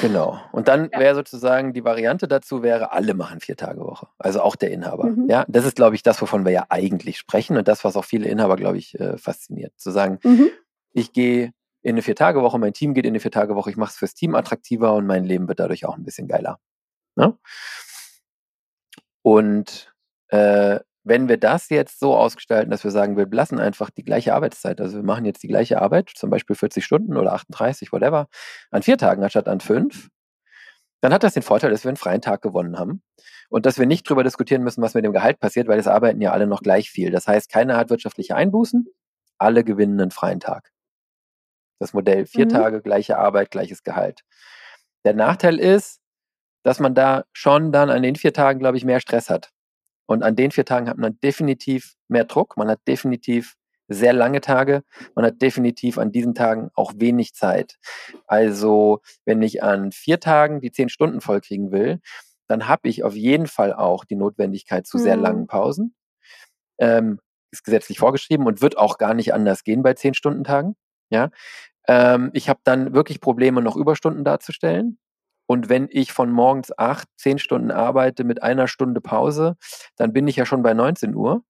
Genau. Und dann ja. wäre sozusagen die Variante dazu wäre, alle machen vier Tage Woche. Also auch der Inhaber. Mhm. Ja, das ist, glaube ich, das, wovon wir ja eigentlich sprechen und das, was auch viele Inhaber, glaube ich, äh, fasziniert. Zu sagen, mhm. ich gehe in eine Vier-Tage-Woche, mein Team geht in eine Vier-Tage-Woche, ich mache es fürs Team attraktiver und mein Leben wird dadurch auch ein bisschen geiler. Ne? Und äh, wenn wir das jetzt so ausgestalten, dass wir sagen, wir lassen einfach die gleiche Arbeitszeit, also wir machen jetzt die gleiche Arbeit, zum Beispiel 40 Stunden oder 38, whatever, an vier Tagen anstatt an fünf, dann hat das den Vorteil, dass wir einen freien Tag gewonnen haben und dass wir nicht drüber diskutieren müssen, was mit dem Gehalt passiert, weil es arbeiten ja alle noch gleich viel. Das heißt, keiner hat wirtschaftliche Einbußen, alle gewinnen einen freien Tag. Das Modell vier mhm. Tage, gleiche Arbeit, gleiches Gehalt. Der Nachteil ist, dass man da schon dann an den vier Tagen, glaube ich, mehr Stress hat. Und an den vier Tagen hat man definitiv mehr Druck, man hat definitiv sehr lange Tage, man hat definitiv an diesen Tagen auch wenig Zeit. Also wenn ich an vier Tagen die zehn Stunden vollkriegen will, dann habe ich auf jeden Fall auch die Notwendigkeit zu sehr langen mhm. Pausen. Ähm, ist gesetzlich vorgeschrieben und wird auch gar nicht anders gehen bei zehn Stunden Tagen. Ja, ähm, ich habe dann wirklich Probleme, noch Überstunden darzustellen. Und wenn ich von morgens acht, zehn Stunden arbeite mit einer Stunde Pause, dann bin ich ja schon bei 19 Uhr.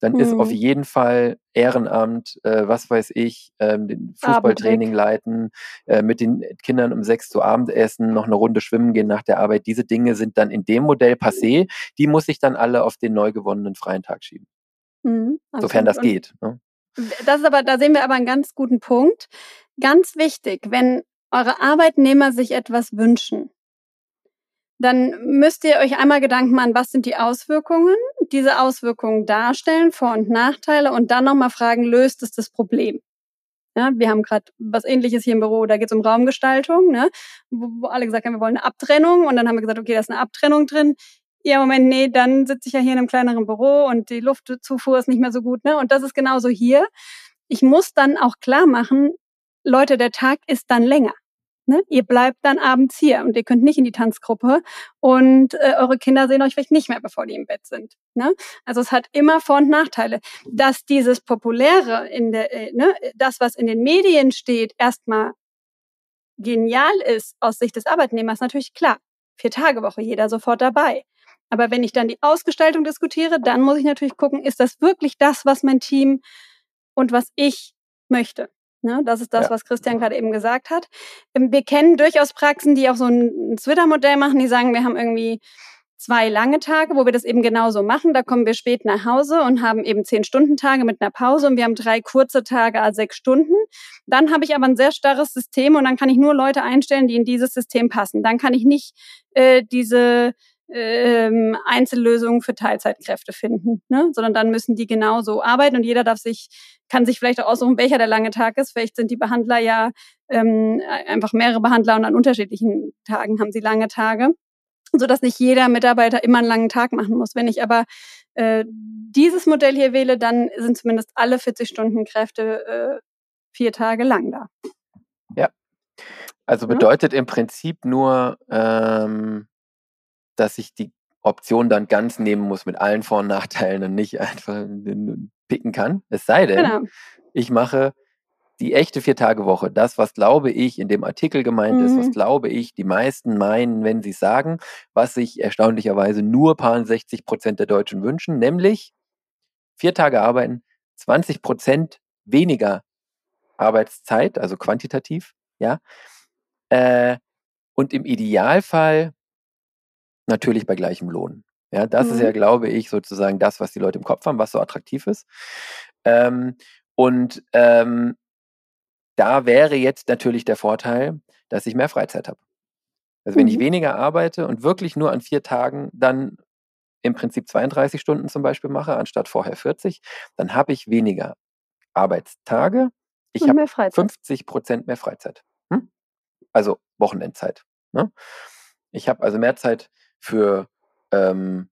Dann mhm. ist auf mhm. jeden Fall Ehrenamt, äh, was weiß ich, ähm, den Fußballtraining leiten, äh, mit den Kindern um sechs zu Abendessen, noch eine Runde schwimmen gehen nach der Arbeit. Diese Dinge sind dann in dem Modell passé. Die muss ich dann alle auf den neu gewonnenen freien Tag schieben. Mhm. Also Sofern das geht. Ne? Das ist aber, da sehen wir aber einen ganz guten Punkt. Ganz wichtig, wenn eure Arbeitnehmer sich etwas wünschen, dann müsst ihr euch einmal Gedanken machen, was sind die Auswirkungen, diese Auswirkungen darstellen, Vor- und Nachteile und dann nochmal fragen, löst es das Problem? Ja, wir haben gerade was ähnliches hier im Büro, da geht es um Raumgestaltung, ne, wo, wo, alle gesagt haben, wir wollen eine Abtrennung und dann haben wir gesagt, okay, da ist eine Abtrennung drin. Ja, Moment, nee, dann sitze ich ja hier in einem kleineren Büro und die Luftzufuhr ist nicht mehr so gut, ne? Und das ist genauso hier. Ich muss dann auch klar machen, Leute, der Tag ist dann länger. Ne? Ihr bleibt dann abends hier und ihr könnt nicht in die Tanzgruppe und äh, eure Kinder sehen euch vielleicht nicht mehr, bevor die im Bett sind. Ne? Also es hat immer Vor- und Nachteile. Dass dieses Populäre in der, äh, ne, das, was in den Medien steht, erstmal genial ist aus Sicht des Arbeitnehmers, natürlich klar. Vier Tage Woche, jeder sofort dabei. Aber wenn ich dann die Ausgestaltung diskutiere, dann muss ich natürlich gucken, ist das wirklich das, was mein Team und was ich möchte? Ne, das ist das, ja. was Christian gerade eben gesagt hat. Ähm, wir kennen durchaus Praxen, die auch so ein Twitter-Modell machen, die sagen, wir haben irgendwie zwei lange Tage, wo wir das eben genauso machen. Da kommen wir spät nach Hause und haben eben zehn Stunden Tage mit einer Pause und wir haben drei kurze Tage, also sechs Stunden. Dann habe ich aber ein sehr starres System und dann kann ich nur Leute einstellen, die in dieses System passen. Dann kann ich nicht äh, diese ähm, Einzellösungen für Teilzeitkräfte finden, ne? sondern dann müssen die genauso arbeiten und jeder darf sich, kann sich vielleicht auch aussuchen, welcher der lange Tag ist. Vielleicht sind die Behandler ja ähm, einfach mehrere Behandler und an unterschiedlichen Tagen haben sie lange Tage, so dass nicht jeder Mitarbeiter immer einen langen Tag machen muss. Wenn ich aber äh, dieses Modell hier wähle, dann sind zumindest alle 40 Stunden Kräfte äh, vier Tage lang da. Ja. Also bedeutet ja. im Prinzip nur, ähm, dass ich die Option dann ganz nehmen muss mit allen Vor- und Nachteilen und nicht einfach picken kann. Es sei denn, genau. ich mache die echte Vier-Tage-Woche, das, was glaube ich in dem Artikel gemeint mhm. ist, was mhm. glaube ich die meisten meinen, wenn sie sagen, was sich erstaunlicherweise nur paar 60 Prozent der Deutschen wünschen, nämlich vier Tage arbeiten, 20 Prozent weniger Arbeitszeit, also quantitativ, ja. Äh, und im Idealfall natürlich bei gleichem Lohn. Ja, das mhm. ist ja, mhm. glaube ich, sozusagen das, was die Leute im Kopf haben, was so attraktiv ist. Ähm, und ähm, da wäre jetzt natürlich der Vorteil, dass ich mehr Freizeit habe. Also wenn mhm. ich weniger arbeite und wirklich nur an vier Tagen dann im Prinzip 32 Stunden zum Beispiel mache, anstatt vorher 40, dann habe ich weniger Arbeitstage. Ich habe 50 Prozent mehr Freizeit. Hm? Also Wochenendzeit. Ne? Ich habe also mehr Zeit für, ähm,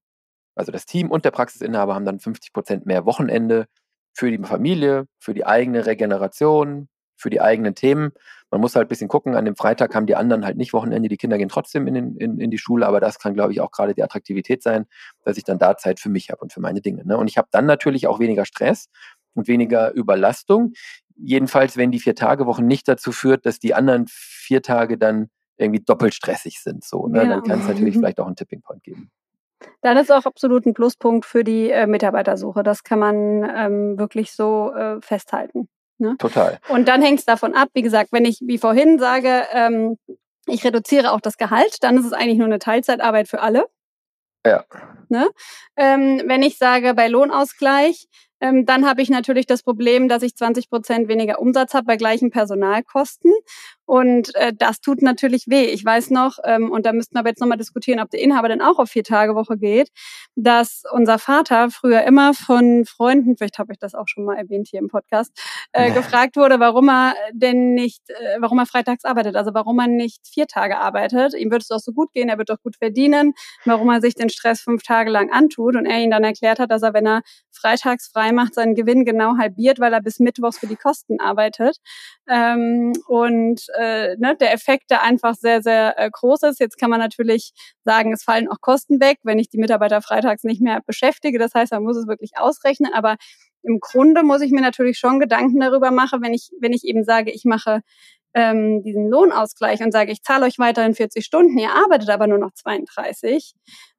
also das Team und der Praxisinhaber haben dann 50 Prozent mehr Wochenende für die Familie, für die eigene Regeneration, für die eigenen Themen. Man muss halt ein bisschen gucken, an dem Freitag haben die anderen halt nicht Wochenende, die Kinder gehen trotzdem in, den, in, in die Schule, aber das kann, glaube ich, auch gerade die Attraktivität sein, dass ich dann da Zeit für mich habe und für meine Dinge. Ne? Und ich habe dann natürlich auch weniger Stress und weniger Überlastung. Jedenfalls, wenn die Vier-Tage-Woche nicht dazu führt, dass die anderen vier Tage dann irgendwie doppelt stressig sind. So, ne? Ja. Dann kann es natürlich vielleicht auch einen Tipping Point geben. Dann ist auch absolut ein Pluspunkt für die äh, Mitarbeitersuche. Das kann man ähm, wirklich so äh, festhalten. Ne? Total. Und dann hängt es davon ab, wie gesagt, wenn ich wie vorhin sage, ähm, ich reduziere auch das Gehalt, dann ist es eigentlich nur eine Teilzeitarbeit für alle. Ja. Ne? Ähm, wenn ich sage, bei Lohnausgleich, ähm, dann habe ich natürlich das Problem, dass ich 20 Prozent weniger Umsatz habe bei gleichen Personalkosten. Und äh, das tut natürlich weh. Ich weiß noch, ähm, und da müssten wir jetzt nochmal diskutieren, ob der Inhaber denn auch auf vier Tage Woche geht, dass unser Vater früher immer von Freunden, vielleicht habe ich das auch schon mal erwähnt hier im Podcast, äh, gefragt wurde, warum er denn nicht, äh, warum er freitags arbeitet, also warum er nicht vier Tage arbeitet. Ihm würde es doch so gut gehen, er wird doch gut verdienen, warum er sich den Stress fünf Tage lang antut und er ihn dann erklärt hat, dass er, wenn er freitags frei macht, seinen Gewinn genau halbiert, weil er bis Mittwochs für die Kosten arbeitet. Ähm, und äh, ne, der Effekt da einfach sehr, sehr äh, groß ist. Jetzt kann man natürlich sagen, es fallen auch Kosten weg, wenn ich die Mitarbeiter freitags nicht mehr beschäftige. Das heißt, man muss es wirklich ausrechnen. Aber im Grunde muss ich mir natürlich schon Gedanken darüber machen, wenn ich, wenn ich eben sage, ich mache ähm, diesen Lohnausgleich und sage, ich zahle euch weiterhin 40 Stunden, ihr arbeitet aber nur noch 32,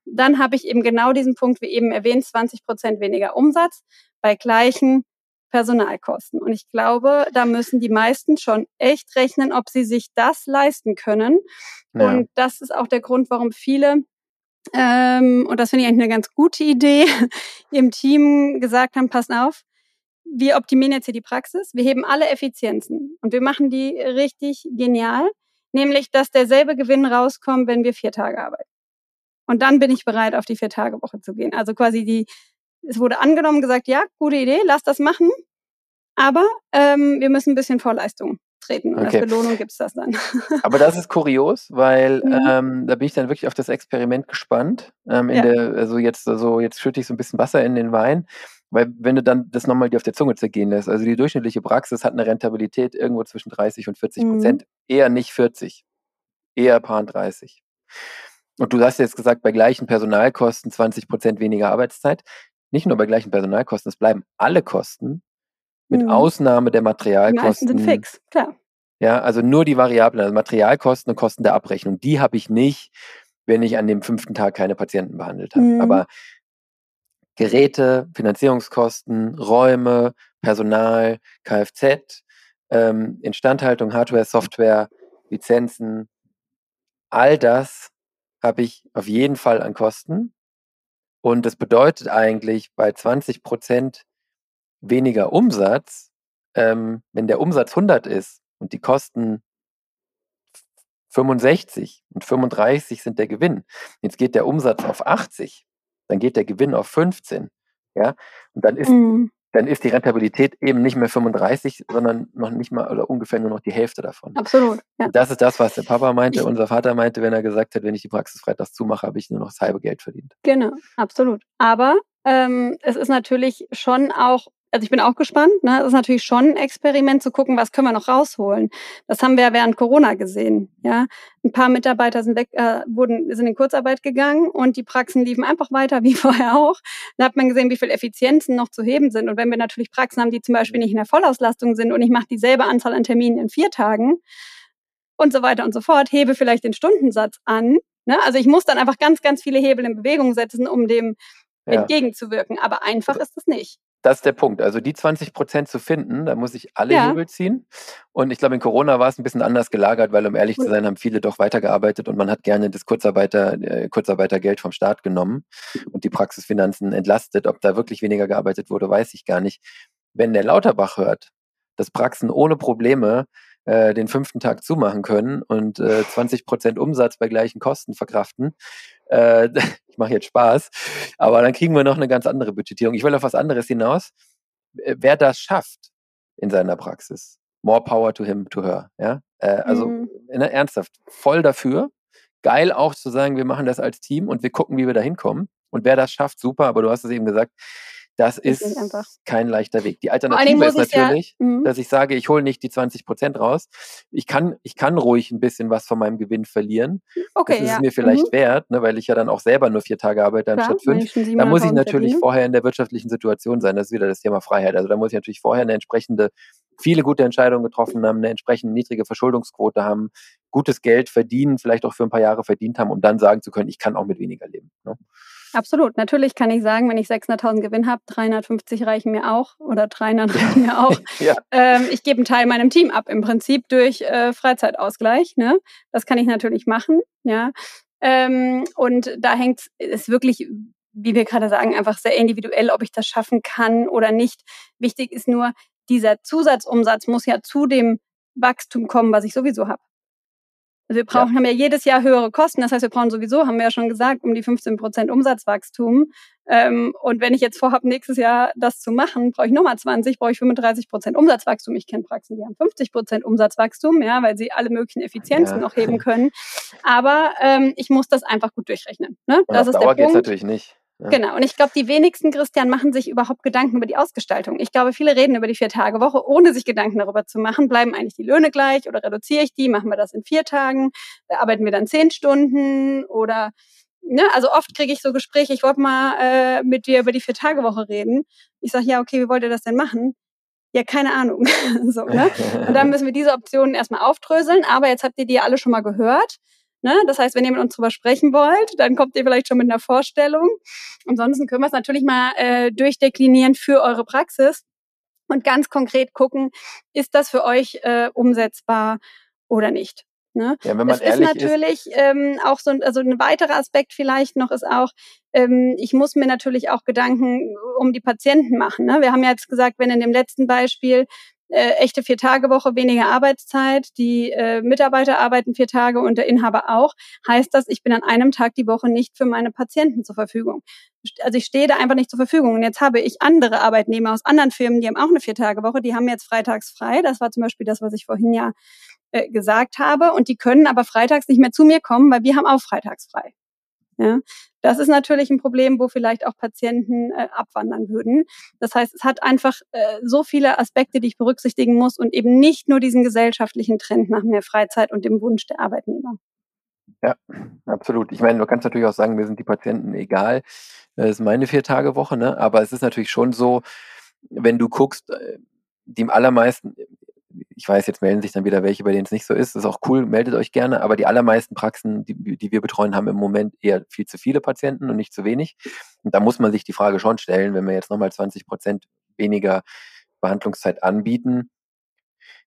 dann habe ich eben genau diesen Punkt, wie eben erwähnt, 20 Prozent weniger Umsatz bei gleichen Personalkosten. Und ich glaube, da müssen die meisten schon echt rechnen, ob sie sich das leisten können. Ja. Und das ist auch der Grund, warum viele ähm, und das finde ich eigentlich eine ganz gute Idee, im Team gesagt haben, pass auf, wir optimieren jetzt hier die Praxis, wir heben alle Effizienzen und wir machen die richtig genial, nämlich, dass derselbe Gewinn rauskommt, wenn wir vier Tage arbeiten. Und dann bin ich bereit, auf die Vier-Tage-Woche zu gehen. Also quasi die, es wurde angenommen, gesagt, ja, gute Idee, lass das machen, aber ähm, wir müssen ein bisschen Vorleistung treten und okay. als Belohnung gibt's das dann. aber das ist kurios, weil mhm. ähm, da bin ich dann wirklich auf das Experiment gespannt. Ähm, in ja. der, also jetzt, also jetzt schütte ich so ein bisschen Wasser in den Wein. Weil wenn du dann das nochmal dir auf der Zunge zergehen lässt, also die durchschnittliche Praxis hat eine Rentabilität irgendwo zwischen 30 und 40 Prozent, mhm. eher nicht 40, eher paar 30. Und du hast jetzt gesagt, bei gleichen Personalkosten 20 Prozent weniger Arbeitszeit. Nicht nur bei gleichen Personalkosten, es bleiben alle Kosten, mit mhm. Ausnahme der Materialkosten. Die sind fix, klar. Ja, also nur die Variablen, also Materialkosten und Kosten der Abrechnung, die habe ich nicht wenn ich an dem fünften Tag keine Patienten behandelt habe. Mhm. Aber Geräte, Finanzierungskosten, Räume, Personal, Kfz, ähm, Instandhaltung, Hardware, Software, Lizenzen, all das habe ich auf jeden Fall an Kosten. Und das bedeutet eigentlich bei 20 Prozent weniger Umsatz, ähm, wenn der Umsatz 100 ist und die Kosten 65 und 35 sind der Gewinn. Jetzt geht der Umsatz auf 80, dann geht der Gewinn auf 15. Ja, und dann ist, mhm. dann ist die Rentabilität eben nicht mehr 35, sondern noch nicht mal oder ungefähr nur noch die Hälfte davon. Absolut. Ja. Das ist das, was der Papa meinte, ich, unser Vater meinte, wenn er gesagt hat, wenn ich die Praxis freitags zumache, habe ich nur noch das halbe Geld verdient. Genau, absolut. Aber ähm, es ist natürlich schon auch also ich bin auch gespannt. Ne? Das ist natürlich schon ein Experiment zu gucken, was können wir noch rausholen. Das haben wir ja während Corona gesehen. Ja, ein paar Mitarbeiter sind weg, äh, wurden sind in Kurzarbeit gegangen und die Praxen liefen einfach weiter wie vorher auch. Da hat man gesehen, wie viel Effizienzen noch zu heben sind. Und wenn wir natürlich Praxen haben, die zum Beispiel nicht in der Vollauslastung sind und ich mache dieselbe Anzahl an Terminen in vier Tagen und so weiter und so fort, hebe vielleicht den Stundensatz an. Ne? Also ich muss dann einfach ganz, ganz viele Hebel in Bewegung setzen, um dem ja. entgegenzuwirken. Aber einfach ist es nicht das ist der Punkt. Also die 20 Prozent zu finden, da muss ich alle ja. Hebel ziehen. Und ich glaube, in Corona war es ein bisschen anders gelagert, weil um ehrlich zu sein, haben viele doch weitergearbeitet und man hat gerne das Kurzarbeiter, äh, Kurzarbeitergeld vom Staat genommen und die Praxisfinanzen entlastet. Ob da wirklich weniger gearbeitet wurde, weiß ich gar nicht. Wenn der Lauterbach hört, dass Praxen ohne Probleme äh, den fünften Tag zumachen können und äh, 20 Prozent Umsatz bei gleichen Kosten verkraften, äh, ich mache jetzt Spaß, aber dann kriegen wir noch eine ganz andere Budgetierung. Ich will auf was anderes hinaus. Wer das schafft in seiner Praxis, more power to him, to her. Ja? Äh, also mhm. ne, ernsthaft, voll dafür. Geil auch zu sagen, wir machen das als Team und wir gucken, wie wir da hinkommen. Und wer das schafft, super, aber du hast es eben gesagt, das ist, kein leichter Weg. Die Alternative ist natürlich, ja, mhm. dass ich sage, ich hole nicht die 20 Prozent raus. Ich kann, ich kann ruhig ein bisschen was von meinem Gewinn verlieren. Okay, das ist ja. mir vielleicht mhm. wert, ne, weil ich ja dann auch selber nur vier Tage arbeite anstatt fünf. Da muss ich natürlich verdienen. vorher in der wirtschaftlichen Situation sein. Das ist wieder das Thema Freiheit. Also da muss ich natürlich vorher eine entsprechende, viele gute Entscheidungen getroffen haben, eine entsprechend niedrige Verschuldungsquote haben, gutes Geld verdienen, vielleicht auch für ein paar Jahre verdient haben, um dann sagen zu können, ich kann auch mit weniger leben. Ne? Absolut. Natürlich kann ich sagen, wenn ich 600.000 Gewinn habe, 350 reichen mir auch oder 300 reichen mir auch. ja. ähm, ich gebe einen Teil meinem Team ab, im Prinzip durch äh, Freizeitausgleich. Ne? Das kann ich natürlich machen. Ja. Ähm, und da hängt es wirklich, wie wir gerade sagen, einfach sehr individuell, ob ich das schaffen kann oder nicht. Wichtig ist nur, dieser Zusatzumsatz muss ja zu dem Wachstum kommen, was ich sowieso habe. Also wir brauchen, ja. haben ja jedes Jahr höhere Kosten. Das heißt, wir brauchen sowieso, haben wir ja schon gesagt, um die 15 Prozent Umsatzwachstum. Ähm, und wenn ich jetzt vorhabe, nächstes Jahr das zu machen, brauche ich nochmal 20, brauche ich 35 Prozent Umsatzwachstum. Ich kenne Praxen, die haben 50 Prozent Umsatzwachstum, ja, weil sie alle möglichen Effizienzen ja. noch heben können. Aber ähm, ich muss das einfach gut durchrechnen. Ne? Das ist Dauer der Punkt. natürlich nicht. Ja. Genau. Und ich glaube, die wenigsten, Christian, machen sich überhaupt Gedanken über die Ausgestaltung. Ich glaube, viele reden über die Vier-Tage-Woche, ohne sich Gedanken darüber zu machen. Bleiben eigentlich die Löhne gleich oder reduziere ich die? Machen wir das in vier Tagen? Arbeiten wir dann zehn Stunden oder Ne, also oft kriege ich so Gespräche, ich wollte mal äh, mit dir über die Vier-Tage-Woche reden. Ich sage, ja, okay, wie wollt ihr das denn machen? Ja, keine Ahnung. so, ne? Und dann müssen wir diese Optionen erstmal aufdröseln. Aber jetzt habt ihr die alle schon mal gehört. Ne? Das heißt, wenn ihr mit uns drüber sprechen wollt, dann kommt ihr vielleicht schon mit einer Vorstellung. Ansonsten können wir es natürlich mal äh, durchdeklinieren für eure Praxis und ganz konkret gucken, ist das für euch äh, umsetzbar oder nicht. Ne? Ja, wenn man es ist natürlich ist. Ähm, auch so also ein weiterer Aspekt vielleicht noch ist auch, ähm, ich muss mir natürlich auch Gedanken um die Patienten machen. Ne? Wir haben ja jetzt gesagt, wenn in dem letzten Beispiel äh, echte Vier-Tage-Woche, weniger Arbeitszeit. Die äh, Mitarbeiter arbeiten vier Tage und der Inhaber auch. Heißt das, ich bin an einem Tag die Woche nicht für meine Patienten zur Verfügung. Also ich stehe da einfach nicht zur Verfügung. Und jetzt habe ich andere Arbeitnehmer aus anderen Firmen, die haben auch eine Vier-Tage-Woche, die haben jetzt freitags frei. Das war zum Beispiel das, was ich vorhin ja äh, gesagt habe. Und die können aber freitags nicht mehr zu mir kommen, weil wir haben auch freitags frei. Ja, das ist natürlich ein Problem, wo vielleicht auch Patienten äh, abwandern würden. Das heißt, es hat einfach äh, so viele Aspekte, die ich berücksichtigen muss und eben nicht nur diesen gesellschaftlichen Trend nach mehr Freizeit und dem Wunsch der Arbeitnehmer. Ja, absolut. Ich meine, du kannst natürlich auch sagen, mir sind die Patienten egal. Das ist meine Vier-Tage-Woche, ne? Aber es ist natürlich schon so, wenn du guckst, äh, die allermeisten, ich weiß, jetzt melden sich dann wieder welche, bei denen es nicht so ist. Das ist auch cool, meldet euch gerne. Aber die allermeisten Praxen, die, die wir betreuen, haben im Moment eher viel zu viele Patienten und nicht zu wenig. Und da muss man sich die Frage schon stellen, wenn wir jetzt nochmal 20 Prozent weniger Behandlungszeit anbieten,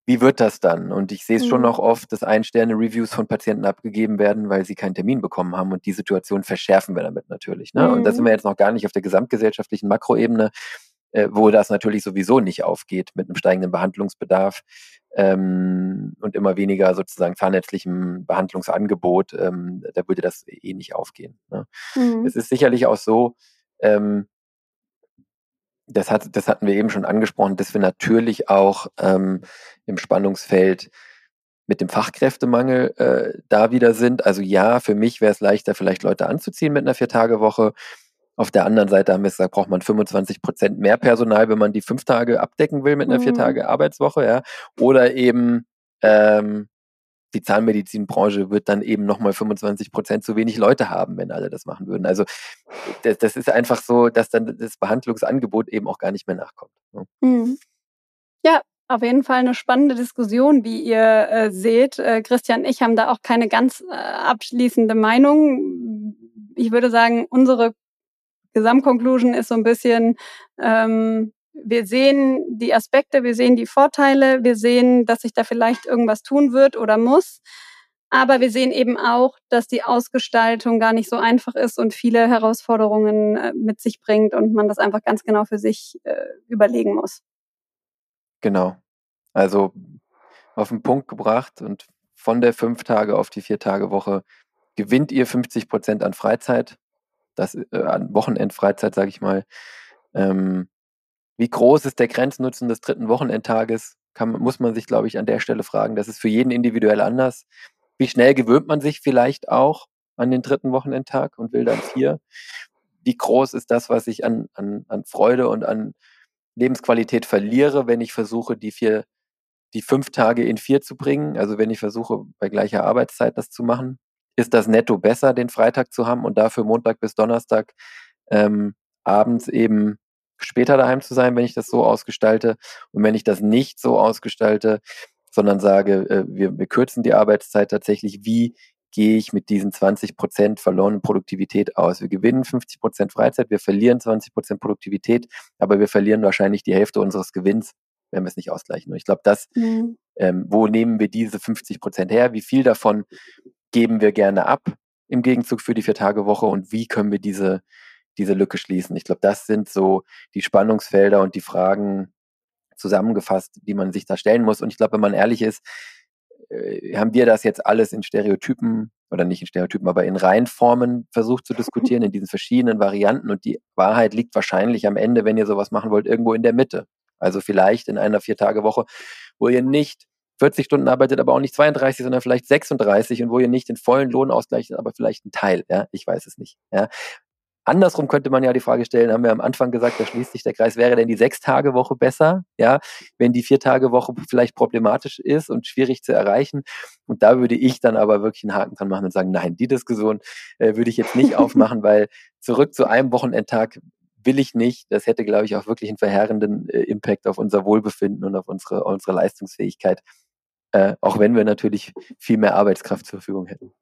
wie wird das dann? Und ich sehe es mhm. schon noch oft, dass Ein-Sterne-Reviews von Patienten abgegeben werden, weil sie keinen Termin bekommen haben. Und die Situation verschärfen wir damit natürlich. Ne? Mhm. Und da sind wir jetzt noch gar nicht auf der gesamtgesellschaftlichen Makroebene, äh, wo das natürlich sowieso nicht aufgeht mit einem steigenden Behandlungsbedarf ähm, und immer weniger sozusagen zahnärztlichem Behandlungsangebot. Ähm, da würde das eh nicht aufgehen. Ne? Mhm. Es ist sicherlich auch so, ähm, das, hat, das hatten wir eben schon angesprochen, dass wir natürlich auch ähm, im Spannungsfeld mit dem Fachkräftemangel äh, da wieder sind. Also ja, für mich wäre es leichter, vielleicht Leute anzuziehen mit einer Vier-Tage-Woche. Auf der anderen Seite haben wir gesagt, braucht man 25 Prozent mehr Personal, wenn man die fünf Tage abdecken will mit einer mhm. Vier-Tage-Arbeitswoche, ja. Oder eben ähm, die Zahnmedizinbranche wird dann eben nochmal 25 Prozent zu wenig Leute haben, wenn alle das machen würden. Also das, das, ist einfach so, dass dann das Behandlungsangebot eben auch gar nicht mehr nachkommt. Ne? Mhm. Ja, auf jeden Fall eine spannende Diskussion, wie ihr äh, seht. Äh, Christian und ich haben da auch keine ganz äh, abschließende Meinung. Ich würde sagen, unsere Gesamtkonklusion ist so ein bisschen, ähm, wir sehen die Aspekte, wir sehen die Vorteile, wir sehen, dass sich da vielleicht irgendwas tun wird oder muss. Aber wir sehen eben auch, dass die Ausgestaltung gar nicht so einfach ist und viele Herausforderungen äh, mit sich bringt und man das einfach ganz genau für sich äh, überlegen muss. Genau. Also auf den Punkt gebracht und von der fünf Tage auf die vier Tage Woche gewinnt ihr 50 Prozent an Freizeit, das äh, an Wochenendfreizeit, sage ich mal. Ähm, wie groß ist der Grenznutzen des dritten Wochenendtages? Kann, muss man sich, glaube ich, an der Stelle fragen. Das ist für jeden individuell anders. Wie schnell gewöhnt man sich vielleicht auch an den dritten Wochenendtag und will dann vier? Wie groß ist das, was ich an, an, an Freude und an Lebensqualität verliere, wenn ich versuche, die vier, die fünf Tage in vier zu bringen? Also wenn ich versuche, bei gleicher Arbeitszeit das zu machen, ist das netto besser, den Freitag zu haben und dafür Montag bis Donnerstag ähm, abends eben später daheim zu sein, wenn ich das so ausgestalte. Und wenn ich das nicht so ausgestalte, sondern sage, äh, wir, wir kürzen die Arbeitszeit tatsächlich, wie gehe ich mit diesen 20 Prozent verlorenen Produktivität aus? Wir gewinnen 50 Prozent Freizeit, wir verlieren 20 Prozent Produktivität, aber wir verlieren wahrscheinlich die Hälfte unseres Gewinns, wenn wir es nicht ausgleichen. Und ich glaube, das, mhm. ähm, wo nehmen wir diese 50 Prozent her? Wie viel davon geben wir gerne ab im Gegenzug für die Vier-Tage-Woche und wie können wir diese diese Lücke schließen. Ich glaube, das sind so die Spannungsfelder und die Fragen zusammengefasst, die man sich da stellen muss. Und ich glaube, wenn man ehrlich ist, äh, haben wir das jetzt alles in Stereotypen oder nicht in Stereotypen, aber in Reihenformen versucht zu diskutieren, in diesen verschiedenen Varianten. Und die Wahrheit liegt wahrscheinlich am Ende, wenn ihr sowas machen wollt, irgendwo in der Mitte. Also vielleicht in einer Vier-Tage-Woche, wo ihr nicht 40 Stunden arbeitet, aber auch nicht 32, sondern vielleicht 36 und wo ihr nicht den vollen Lohn ausgleicht, aber vielleicht einen Teil. Ja, ich weiß es nicht. Ja, Andersrum könnte man ja die Frage stellen, haben wir am Anfang gesagt, da schließt sich der Kreis, wäre denn die Sechs-Tage-Woche besser, ja, wenn die Vier-Tage-Woche vielleicht problematisch ist und schwierig zu erreichen. Und da würde ich dann aber wirklich einen Haken dran machen und sagen, nein, die Diskussion äh, würde ich jetzt nicht aufmachen, weil zurück zu einem Wochenendtag will ich nicht. Das hätte, glaube ich, auch wirklich einen verheerenden äh, Impact auf unser Wohlbefinden und auf unsere, unsere Leistungsfähigkeit. Äh, auch wenn wir natürlich viel mehr Arbeitskraft zur Verfügung hätten.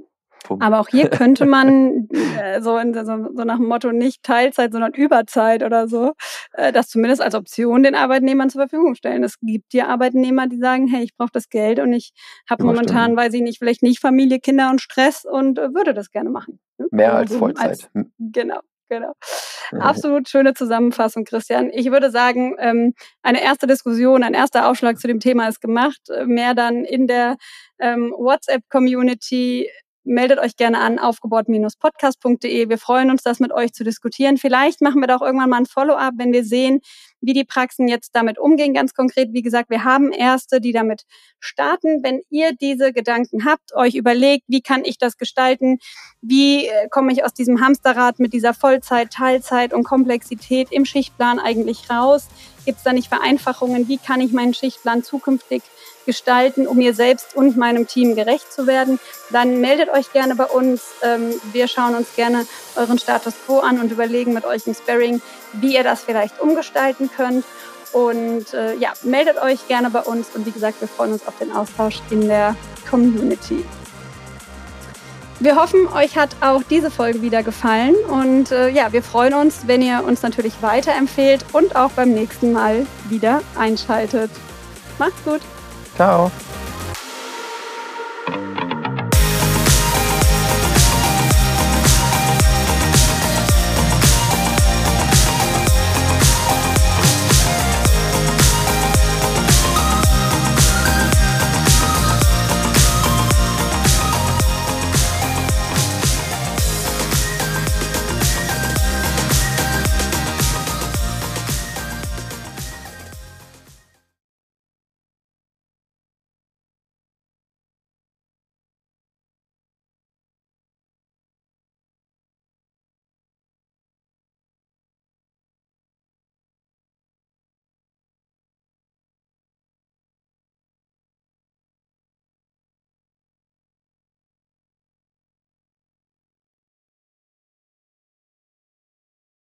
Punkt. Aber auch hier könnte man äh, so, in, so, so, nach dem Motto nicht Teilzeit, sondern Überzeit oder so, äh, das zumindest als Option den Arbeitnehmern zur Verfügung stellen. Es gibt ja Arbeitnehmer, die sagen, hey, ich brauche das Geld und ich habe momentan, weiß ich nicht, vielleicht nicht Familie, Kinder und Stress und äh, würde das gerne machen. Ne? Mehr als Vollzeit. Als, genau. Genau. Absolut schöne Zusammenfassung, Christian. Ich würde sagen, ähm, eine erste Diskussion, ein erster Aufschlag zu dem Thema ist gemacht. Mehr dann in der ähm, WhatsApp-Community meldet euch gerne an aufgebaut-podcast.de. Wir freuen uns, das mit euch zu diskutieren. Vielleicht machen wir da auch irgendwann mal ein Follow-up, wenn wir sehen, wie die Praxen jetzt damit umgehen. Ganz konkret, wie gesagt, wir haben Erste, die damit starten. Wenn ihr diese Gedanken habt, euch überlegt, wie kann ich das gestalten? Wie äh, komme ich aus diesem Hamsterrad mit dieser Vollzeit, Teilzeit und Komplexität im Schichtplan eigentlich raus? Gibt es da nicht Vereinfachungen? Wie kann ich meinen Schichtplan zukünftig gestalten, um mir selbst und meinem Team gerecht zu werden, dann meldet euch gerne bei uns. Ähm, wir schauen uns gerne euren Status quo an und überlegen mit euch im Sparring, wie ihr das vielleicht umgestalten könnt. Und äh, ja, meldet euch gerne bei uns und wie gesagt, wir freuen uns auf den Austausch in der Community. Wir hoffen, euch hat auch diese Folge wieder gefallen und äh, ja, wir freuen uns, wenn ihr uns natürlich weiterempfehlt und auch beim nächsten Mal wieder einschaltet. Macht's gut. Ciao.